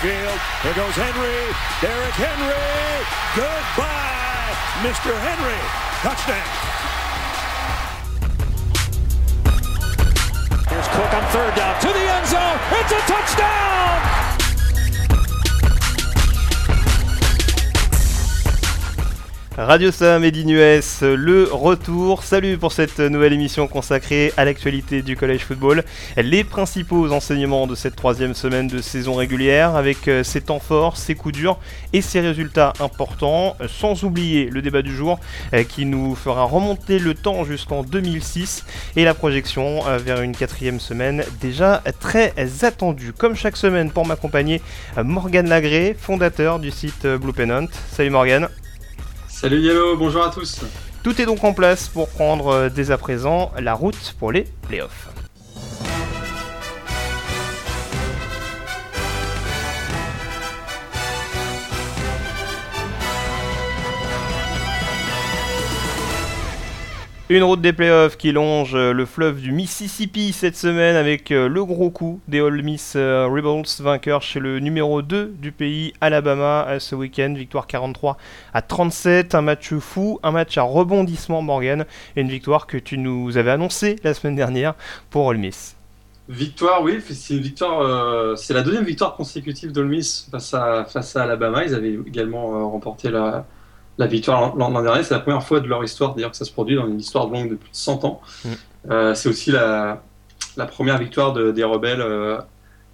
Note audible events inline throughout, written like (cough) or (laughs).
to the middle of the field. Here goes Henry. Derrick Henry. Goodbye, Mr. Henry. Touchdown. Here's Cook on third down to the end zone. It's a touchdown. Radio Sam et US, le retour. Salut pour cette nouvelle émission consacrée à l'actualité du collège football. Les principaux enseignements de cette troisième semaine de saison régulière avec euh, ses temps forts, ses coups durs et ses résultats importants. Sans oublier le débat du jour euh, qui nous fera remonter le temps jusqu'en 2006 et la projection euh, vers une quatrième semaine déjà très attendue. Comme chaque semaine pour m'accompagner, Morgan Lagré, fondateur du site Blue Pennant. Salut Morgan. Salut Yellow, bonjour à tous. Tout est donc en place pour prendre euh, dès à présent la route pour les playoffs. Une route des playoffs qui longe euh, le fleuve du Mississippi cette semaine avec euh, le gros coup des Ole Miss euh, Rebels vainqueurs chez le numéro 2 du pays Alabama ce week-end. Victoire 43 à 37, un match fou, un match à rebondissement Morgan et une victoire que tu nous avais annoncée la semaine dernière pour Ole Miss. Victoire, oui, c'est une victoire. c'est la deuxième victoire consécutive d'Ole Miss face à, face à Alabama. Ils avaient également remporté la, la victoire l'an dernier. C'est la première fois de leur histoire, d'ailleurs, que ça se produit dans une histoire longue de plus de 100 ans. Mm. Euh, c'est aussi la, la, première victoire des rebelles euh,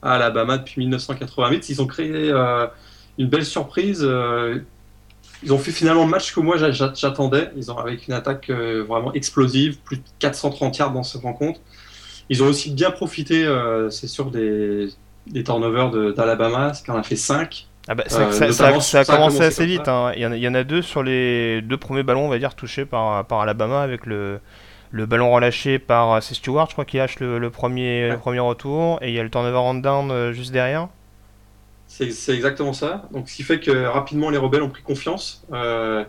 à Alabama depuis 1988. Ils ont créé euh, une belle surprise. ils ont fait finalement le match que moi j'attendais. Ils ont avec une attaque vraiment explosive, plus de 430 yards dans cette rencontre. Ils ont aussi bien profité, c'est sûr, des, des turnovers d'Alabama, ce qu'on a fait 5. Ah bah, ça, a commencé assez vite. Hein. Il, y en a, deux sur les deux premiers ballons, on va dire, touchés par, par Alabama avec le, le ballon relâché par c'est Stewart, je crois, qui lâche le, premier, le premier retour. Et il y a le turnover on down euh, juste derrière. C'est exactement ça. Donc, ce qui fait que rapidement les rebelles ont pris confiance. Euh,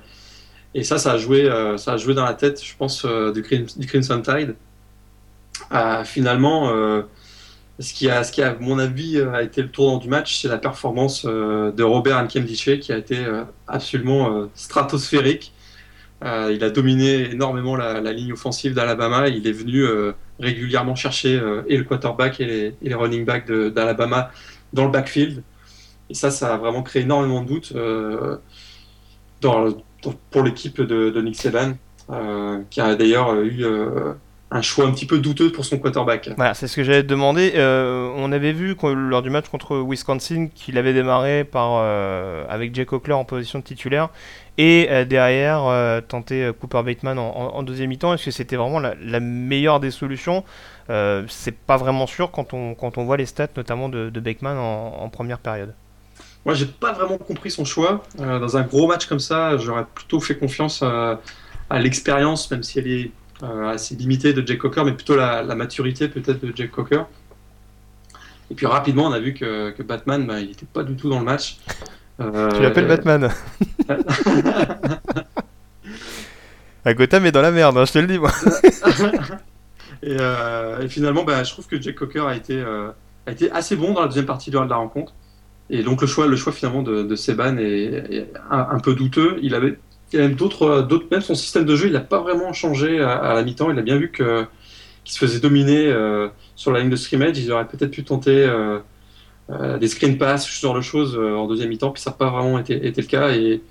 et ça, ça a, joué, euh, ça a joué dans la tête, je pense, du, Crimson Tide. finalement ce qui, a, ce qui, à mon avis, euh, a été le tournant du match, c'est la performance euh, de Robert Nkemdiche qui a été euh, absolument stratosphérique. il a dominé énormément la, ligne offensive d'Alabama. Il est venu régulièrement chercher et le quarterback et les, running backs d'Alabama dans le backfield. Et ça, ça a vraiment créé énormément de doutes pour l'équipe de, de, Nick Saban, qui a d'ailleurs eu un choix un petit peu douteux pour son quarterback. Voilà, c'est ce que j'allais te demander. Euh, on avait vu lors du match contre Wisconsin qu'il avait démarré par, euh, avec Jake Cochler en position de titulaire et euh, derrière tenter Cooper Bateman en, deuxième mi-temps. Est-ce que c'était vraiment la, meilleure des solutions? C'est pas vraiment sûr quand on, quand on voit les stats notamment de, de Bateman en, première période. Moi, j'ai pas vraiment compris son choix. dans un gros match comme ça, j'aurais plutôt fait confiance à, à l'expérience, même si elle est assez limité de Jack Cocker, mais plutôt la, maturité peut-être de Jack Cocker. Et puis rapidement, on a vu que, Batman, bah, il n'était pas du tout dans le match. Euh, tu l'appelles Batman (laughs) À Gotham est dans la merde, hein, je te le dis moi. (laughs) Euh, et, finalement, bah, je trouve que Jack Cocker a été, a été assez bon dans la deuxième partie de la rencontre. Et donc le choix, le choix finalement de, Seban est, un, un, peu douteux. Il avait il y a même d'autres, d'autres, même son système de jeu, il n'a pas vraiment changé à, la mi-temps. Il a bien vu que qu'il se faisait dominer euh, sur la ligne de scrimmage. Ils auraient peut-être pu tenter euh, euh, des screen pass, ce genre de choses en deuxième mi-temps, puis ça n'a pas vraiment été, été, le cas. Et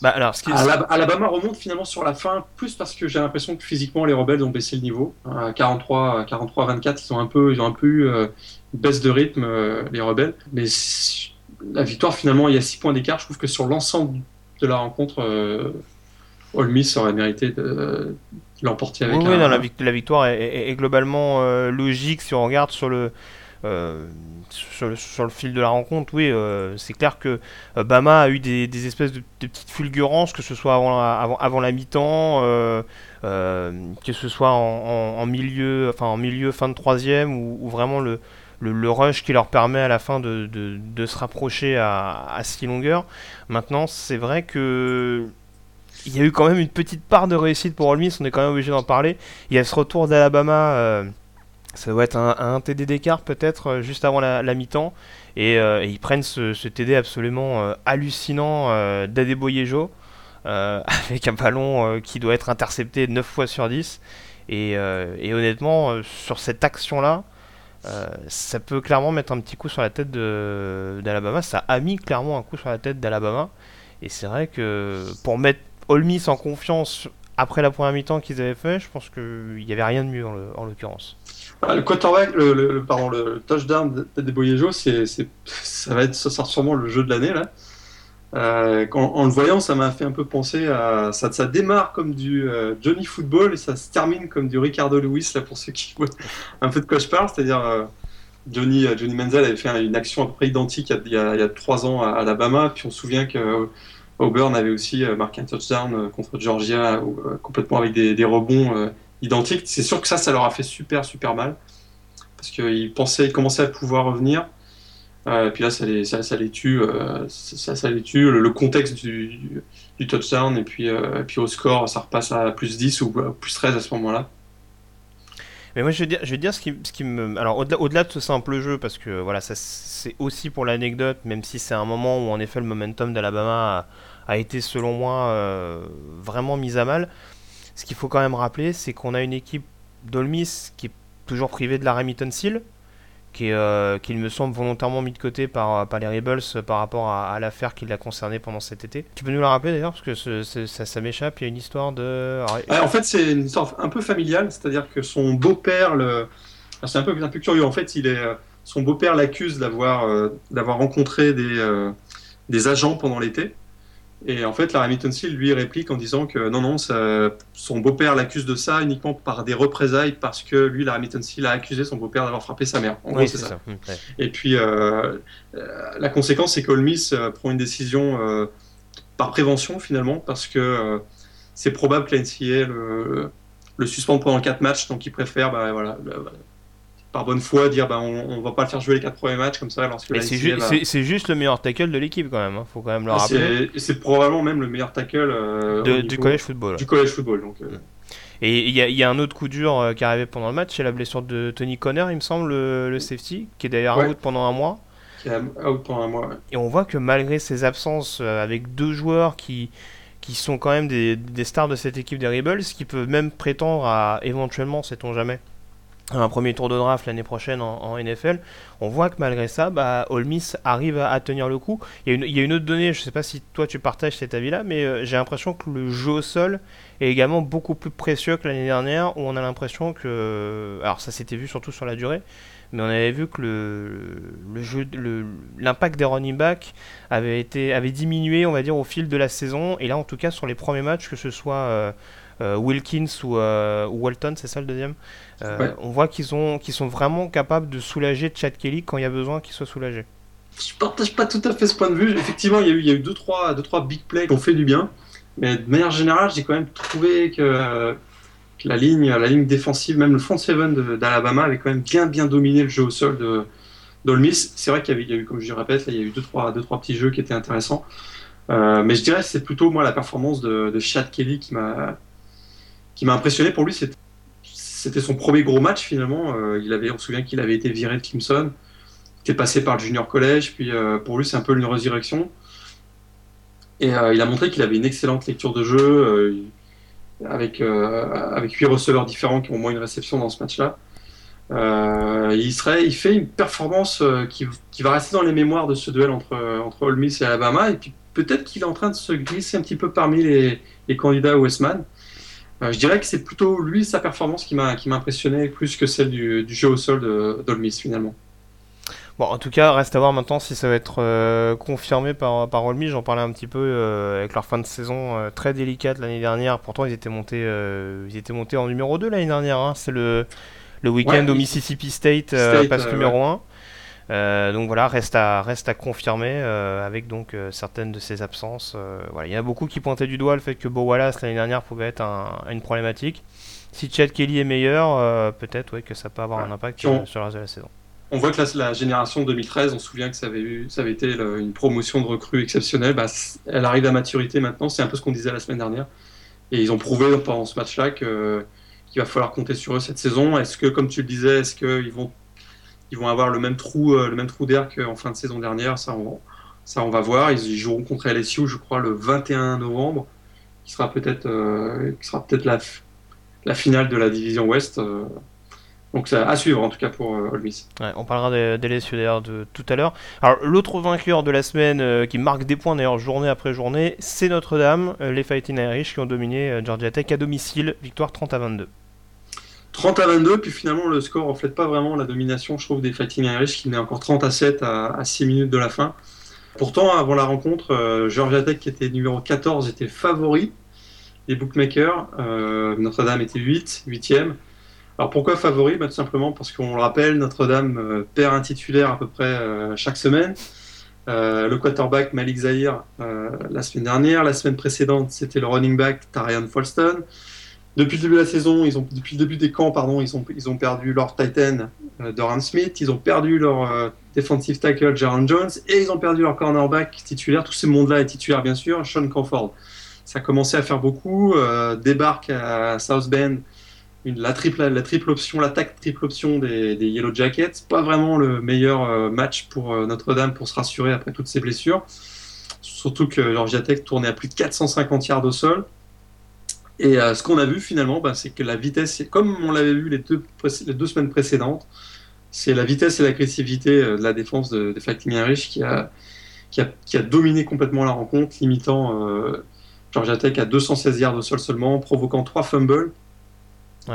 bah, alors, ce qui... Alabama remonte finalement sur la fin, plus parce que j'ai l'impression que physiquement les rebelles ont baissé le niveau. À 43, 43 24, ils ont un peu, ils ont un peu eu une baisse de rythme les rebelles. Mais la victoire finalement, il y a 6 points d'écart. Je trouve que sur l'ensemble de la rencontre, euh, Miss aurait mérité de, l'emporter avec oui, non, la, victoire est, globalement euh, logique. Si on regarde sur le, euh, sur le, sur, le, fil de la rencontre, oui, euh, c'est clair que Bama a eu des, des espèces de, petites fulgurances, que ce soit avant, avant, avant la mi-temps, que ce soit en, en, milieu, enfin en milieu, fin de troisième, ou vraiment le, le, rush qui leur permet à la fin de, se rapprocher à, à longueurs. Maintenant, c'est vrai que il y a eu quand même une petite part de réussite pour Ole Miss, on est quand même obligé d'en parler. Il y a ce retour d'Alabama euh, ça doit être un, TD d'écart peut-être juste avant la, mi-temps. Et, ils prennent ce, TD absolument hallucinant d'Adeboyejo (laughs) avec un ballon qui doit être intercepté 9 fois sur 10. Et, et honnêtement, sur cette action-là, euh, ça peut clairement mettre un petit coup sur la tête d'Alabama. Ça a mis clairement un coup sur la tête d'Alabama. Et c'est vrai que pour mettre Olmis en confiance après la première mi-temps qu'ils avaient fait, je pense qu'il n'y avait rien de mieux en l'occurrence. Bah, le quarterback, le, le, le touchdown de Boyejo, ça va être ça sera sûrement le jeu de l'année là. Euh, en le voyant, ça m'a fait un peu penser à. Ça, ça démarre comme du euh, Johnny Football et ça se termine comme du Ricardo Lewis, là, pour ceux qui (laughs) voient un peu de quoi je parle. C'est-à-dire, euh, Johnny, Johnny Menzel avait fait une action à peu près identique il y a, il y a, trois ans à, Alabama. Puis on se souvient que Auburn avait aussi marqué un touchdown contre Georgia, complètement avec des, des rebonds identiques. C'est sûr que ça, ça leur a fait super, super mal. Parce qu'ils pensaient, ils commençaient à pouvoir revenir. Euh, et puis là, ça les, tue, euh, ça, les tue. Le, contexte du, du, touchdown, et puis, euh, au score, ça repasse à plus 10 ou plus 13 à ce moment-là. Mais moi, je vais dire, je vais dire ce, qui, me. Alors, au-delà, de ce simple jeu, parce que voilà, c'est aussi pour l'anecdote, même si c'est un moment où en effet le momentum d'Alabama a, a été, selon moi, vraiment mis à mal. Ce qu'il faut quand même rappeler, c'est qu'on a une équipe d'Olmis qui est toujours privée de la Remington Seal euh, qui me semble volontairement mis de côté par, par les Rebels par rapport à, l'affaire qui l'a concerné pendant cet été. Tu peux nous la rappeler d'ailleurs parce que ça, m'échappe, il y a une histoire de... en fait c'est une histoire un peu familiale, c'est-à-dire que son beau-père, c'est un peu, un peu curieux, en fait il est... son beau-père l'accuse d'avoir euh, d'avoir rencontré des, euh, des agents pendant l'été et en fait, la Remington Seal lui réplique en disant que non, non, son beau-père l'accuse de ça uniquement par des représailles parce que lui, la Remington Seal a accusé son beau-père d'avoir frappé sa mère. En gros, c'est ça. Hum, Et puis, euh, euh, la conséquence, c'est qu'Olmis euh, prend une décision par prévention finalement parce que c'est probable que la NCA le, le suspende pendant 4 matchs, donc il préfère bah, voilà, par bonne foi dire bah, on, va pas le faire jouer les quatre premiers matchs comme ça lorsque c'est, juste le meilleur tackle de l'équipe quand même hein. faut quand même le ah, rappeler c'est, probablement même le meilleur tackle euh, du collège football du collège football donc, euh. mm. et il y, a un autre coup dur euh, qui est arrivé pendant le match c'est la blessure de Tony Conner il me semble le, safety qui est d'ailleurs out pendant un mois qui est out pendant un mois et on voit que malgré ses absences avec deux joueurs qui qui sont quand même des, des stars de cette équipe des Rebels qui peuvent même prétendre à éventuellement sait-on jamais un premier tour de draft l'année prochaine en, NFL, on voit que malgré ça, bah, Miss arrive à, tenir le coup. Il y, a une, autre donnée, je ne sais pas si toi tu partages cet avis-là, mais euh, j'ai l'impression que le jeu au sol est également beaucoup plus précieux que l'année dernière, où on a l'impression que... Alors ça s'était vu surtout sur la durée, mais on avait vu que le, jeu, l'impact des running backs avait, avait diminué, on va dire, au fil de la saison, et là en tout cas sur les premiers matchs, que ce soit... Euh, euh, Wilkins ou, Walton, c'est ça le deuxième euh, on voit qu'ils qu'ils sont vraiment capables de soulager Chad Kelly quand il y a besoin qu'il soit soulagé. Je partage pas tout à fait ce point de vue. Effectivement, il y a eu, il y a eu deux, trois, deux, trois big plays qui ont fait du bien. Mais de manière générale, j'ai quand même trouvé que, la, ligne, la ligne défensive, même le front seven d'Alabama, avait quand même bien, bien dominé le jeu au sol de d'Olmis. C'est vrai qu'il y, a eu, comme je le répète, il y a eu deux, trois, deux, trois petits jeux qui étaient intéressants. Euh, mais je dirais que c'est plutôt moi la performance de, de Chad Kelly qui m'a qui m'a impressionné. Pour lui, c'était son premier gros match finalement. Euh, il avait, on se souvient qu'il avait été viré de Clemson, il était passé par le junior collège, puis euh, pour lui c'est un peu une résurrection. Et euh, il a montré qu'il avait une excellente lecture de jeu, avec, avec 8 receveurs différents qui ont au moins une réception dans ce match-là. il, serait, il fait une performance qui, qui, va rester dans les mémoires de ce duel entre, entre Ole Miss et Alabama, et puis peut-être qu'il est en train de se glisser un petit peu parmi les, les candidats Westman. Euh, je dirais que c'est plutôt lui, sa performance qui m'a impressionné plus que celle du, jeu au sol d'Olmis finalement. Bon, en tout cas, reste à voir maintenant si ça va être euh, confirmé par, par Olmis. J'en parlais un petit peu euh, avec leur fin de saison très délicate l'année dernière. Pourtant, ils étaient montés, ils étaient montés en numéro 2 l'année dernière. Hein. C'est le, le week-end au Mississippi State, passe numéro 1. Euh, donc voilà, reste à, reste à confirmer euh, avec donc euh, certaines de ces absences. voilà. Il y en a beaucoup qui pointaient du doigt le fait que Bo Wallace l'année dernière pouvait être une problématique. Si Chad Kelly est meilleur, peut-être ouais, que ça peut avoir un impact sur, le reste de la saison. On voit que la, génération 2013, on se souvient que ça avait, eu, ça avait été une promotion de recrues exceptionnelle. Bah, elle arrive à maturité maintenant, c'est un peu ce qu'on disait la semaine dernière. Et ils ont prouvé pendant ce match-là qu'ils qu'il va falloir compter sur eux cette saison. Est-ce que, comme tu le disais, est-ce qu'ils vont, ils vont avoir le même trou, le même trou d'air qu'en fin de saison dernière Ça, on, ça, on va voir. Ils, joueront contre LSU, je crois, le 21 novembre, qui sera peut-être, qui sera peut-être la, la finale de la division Ouest. Donc c'est à suivre en tout cas pour euh, on parlera des, des d'ailleurs de tout à l'heure. Alors l'autre vainqueur de la semaine euh, qui marque des points d'ailleurs journée après journée, c'est Notre-Dame, euh, les Fighting Irish qui ont dominé Georgia Tech à domicile, victoire 30 à 22. 30 à 22, puis finalement le score reflète pas vraiment la domination, je trouve, des Fighting Irish qui met encore 30 à 7 à, 6 minutes de la fin. Pourtant, avant la rencontre, Georgia Tech qui était numéro 14 était favori des bookmakers. Notre-Dame était 8, 8e. Alors pourquoi favori? Bah, Tout simplement parce qu'on le rappelle, Notre-Dame euh, perd un titulaire à peu près euh, chaque semaine. Euh, le quarterback Malik Zahir la semaine dernière. La semaine précédente, c'était le running back Tarian Folston. Depuis le début de la saison, depuis le début des camps, pardon, ils ont, ils ont perdu leur Titan Doran Smith, ils ont perdu leur defensive tackle Jaron Jones et ils ont perdu leur cornerback titulaire. Tout ce monde-là est titulaire bien sûr, Sean Crawford. Ça a commencé à faire beaucoup. débarque à South Bend la, triple, option, l'attaque triple option des, Yellow Jackets. Pas vraiment le meilleur euh, match pour euh, Notre-Dame pour se rassurer après toutes ces blessures. Surtout que Georgia Tech tournait à plus de 450 yards au sol. Et euh, ce qu'on a vu finalement, bah, c'est que la vitesse, comme on l'avait vu les deux, les deux semaines précédentes, c'est la vitesse et l'agressivité de la défense des Fighting Irish qui a, qui, a, dominé complètement la rencontre, limitant Georgia Tech à 216 yards au sol seulement, provoquant trois fumbles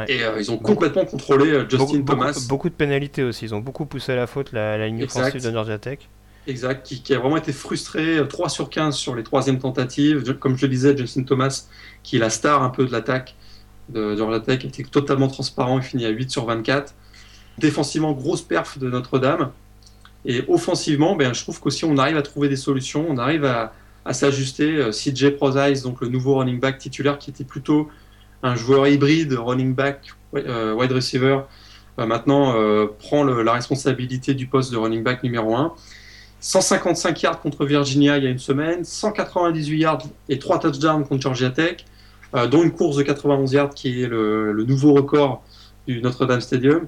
et euh, ils ont complètement contrôlé euh, Justin Thomas. Beaucoup, de pénalités aussi. Ils ont beaucoup poussé à la faute la, ligne offensive de Georgia Tech. Exact, qui, a vraiment été frustré. 3 euh, sur 15 sur les troisièmes tentatives. Comme je le disais, Justin Thomas, qui est la star un peu de l'attaque de Georgia Tech, était totalement transparent. Il finit à 8 sur 24. Défensivement, grosse perf de Notre-Dame. Et offensivement, ben, je trouve qu'aussi on arrive à trouver des solutions. On arrive à, à s'ajuster. CJ Prozise, donc le nouveau running back titulaire, qui était plutôt un joueur hybride, running back, euh, wide receiver, euh, maintenant euh, prend la responsabilité du poste de running back numéro 1. 155 yards contre Virginia il y a une semaine, 198 yards et 3 touchdowns contre Georgia Tech, dont une course de 91 yards qui est le, nouveau record du Notre-Dame Stadium.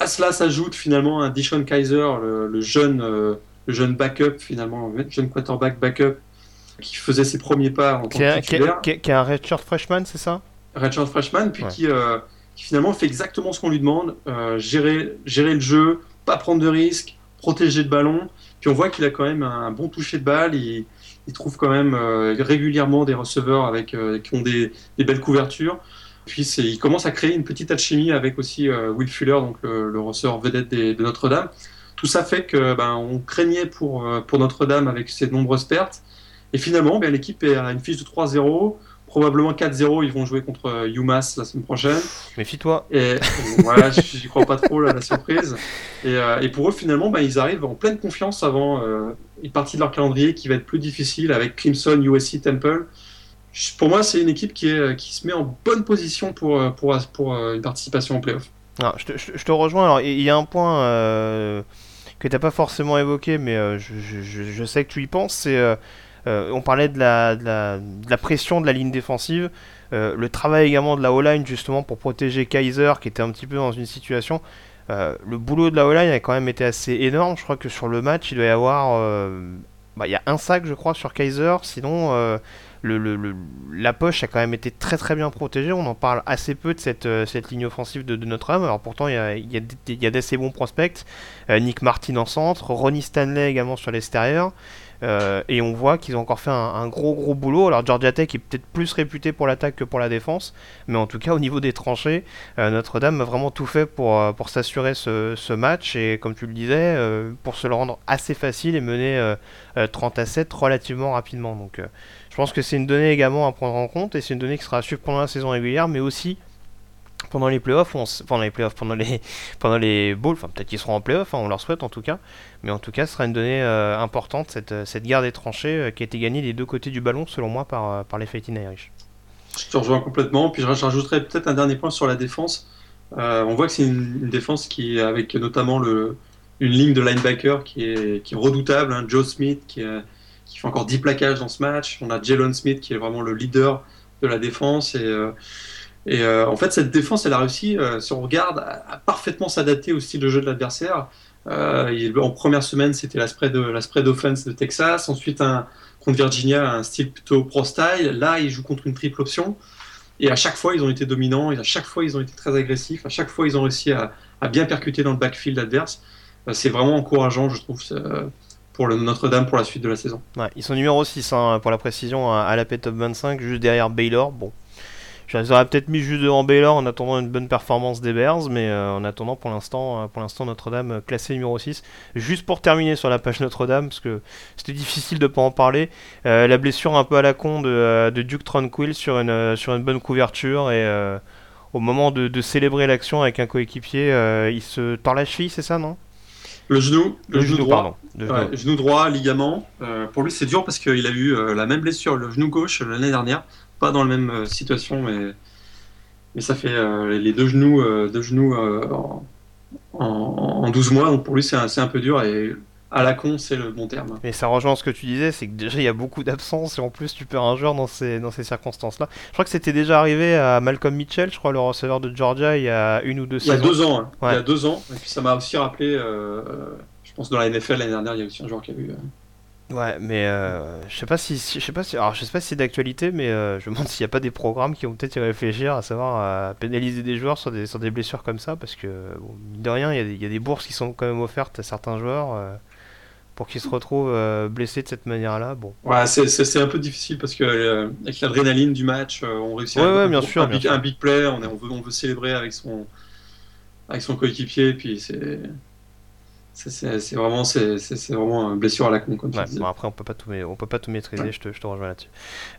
À cela s'ajoute finalement un Dishon Kaiser, le, jeune, le jeune backup finalement, le jeune quarterback backup qui faisait ses premiers pas en tant que titulaire. Qui, est un redshirt freshman, c'est ça? Redshirt freshman, puis euh, qui, finalement fait exactement ce qu'on lui demande, euh, gérer, gérer le jeu, pas prendre de risques, protéger le ballon. Puis on voit qu'il a quand même un bon toucher de balle. Il, il trouve quand même euh, régulièrement des receveurs avec, qui ont des, belles couvertures. Puis il commence à créer une petite alchimie avec aussi Will Fuller, donc le, receveur vedette de Notre-Dame. Tout ça fait que ben, on craignait pour, pour Notre-Dame avec ses nombreuses pertes. Et finalement, ben, l'équipe à une fiche de 3-0. Probablement 4-0, ils vont jouer contre euh, UMass la semaine prochaine. Méfie-toi. Et (laughs) voilà, j'y crois pas trop, là, la surprise. Et, euh, et, pour eux, finalement, ben, ils arrivent en pleine confiance avant euh, une partie de leur calendrier qui va être plus difficile avec Clemson, USC, Temple. Pour moi, c'est une équipe qui, est, qui se met en bonne position pour, pour, pour une participation en playoff. Alors, je, te, je, te rejoins. Alors, il y a un point que tu n'as pas forcément évoqué, mais je, je, sais que tu y penses. C'est on parlait de la, pression de la ligne défensive, euh, le travail également de la O-line justement pour protéger Kaiser qui était un petit peu dans une situation. Euh, le boulot de la O-line a quand même été assez énorme. Je crois que sur le match, il doit y avoir. Bah, il y a un sac, je crois, sur Kaiser. Sinon, la poche a quand même été très très bien protégée. On en parle assez peu de cette, ligne offensive de, Notre-Dame. Alors pourtant, il y a, y a d'assez bons prospects. Nick Martin en centre, Ronnie Stanley également sur l'extérieur. Euh, et on voit qu'ils ont encore fait un, gros gros boulot. Alors Georgia Tech est peut-être plus réputé pour l'attaque que pour la défense, mais en tout cas au niveau des tranchées, euh, Notre-Dame a vraiment tout fait pour, euh, s'assurer ce, ce, match et comme tu le disais, pour se le rendre assez facile et mener 30 à 7 relativement rapidement. Donc je pense que c'est une donnée également à prendre en compte et c'est une donnée qui sera à suivre pendant la saison régulière, mais aussi pendant les playoffs, pendant les playoffs, (laughs) pendant les, pendant les bowls, enfin peut-être qu'ils seront en playoffs, hein, on leur souhaite en tout cas, mais en tout cas ce sera une donnée euh, importante, cette, euh, cette guerre des tranchées euh, qui a été gagnée des deux côtés du ballon selon moi par, par les Fighting Irish. Je te rejoins complètement, puis je rajouterais peut-être un dernier point sur la défense. on voit que c'est une, défense qui, avec notamment le, une ligne de linebacker qui est, qui redoutable, hein, Joe Smith qui, qui, fait encore 10 plaquages dans ce match, on a Jalen Smith qui est vraiment le leader de la défense et Et en fait, cette défense, elle a réussi, si on regarde, à, parfaitement s'adapter au style de jeu de l'adversaire. en première semaine, c'était la spread, la offense de Texas. Ensuite, contre Virginia, un style plutôt pro-style. Là, ils jouent contre une triple option. Et à chaque fois, ils ont été dominants. Et à chaque fois, ils ont été très agressifs. À chaque fois, ils ont réussi à, bien percuter dans le backfield adverse. Euh, c'est vraiment encourageant, je trouve, pour Notre-Dame pour la suite de la saison. ils sont numéro 6 hein, pour la précision à la P-Top 25, juste derrière Baylor. Bon, je les aurais peut-être mis juste devant Baylor en attendant une bonne performance des Bears, mais euh, en attendant pour l'instant, euh, pour l'instant Notre-Dame euh, classé numéro 6. Juste pour terminer sur la page Notre-Dame, parce que c'était difficile de pas en parler, la blessure un peu à la con de, Duke Tranquil sur une, sur une bonne couverture et au moment de, célébrer l'action avec un coéquipier, il se tord la cheville, c'est ça, non? Le genou, le, genou, droit, pardon, genou. droit, ligament. pour lui, c'est dur parce qu'il a eu la même blessure, le genou gauche l'année dernière pas dans la même euh, situation, mais, mais ça fait euh, les deux genoux, euh, deux genoux en, en, 12 mois, donc pour lui c'est un, un, peu dur et à la con, c'est le bon terme. Mais ça rejoint ce que tu disais, c'est que déjà il y a beaucoup d'absences et en plus tu perds un joueur dans ces, dans ces circonstances-là. Je crois que c'était déjà arrivé à Malcolm Mitchell, je crois, le receveur de Georgia, il y a une ou deux saisons. Il y a deux ans, hein. il y a deux ans. Et puis ça m'a aussi rappelé, je pense dans la NFL l'année dernière, il y a aussi un joueur qui a eu. Ouais, mais euh, je sais pas si, je sais pas si, alors je sais pas si c'est d'actualité, mais euh, je me demande s'il n'y a pas des programmes qui vont peut-être y réfléchir, à savoir à pénaliser des joueurs sur des, sur des blessures comme ça, parce que bon, de rien, il y, y, a des bourses qui sont quand même offertes à certains joueurs euh, pour qu'ils se retrouvent blessés de cette manière-là. Bon. Ouais, c'est un peu difficile parce que avec l'adrénaline du match, on réussit à ouais, bien sûr, un, big, un, big, play, on, est, on, veut, on veut célébrer avec son avec son coéquipier, puis c'est c'est vraiment, c'est vraiment une blessure à la con, comme bon, après, on peut pas tout, on peut pas tout maîtriser. Je, te, je, te, rejoins là-dessus.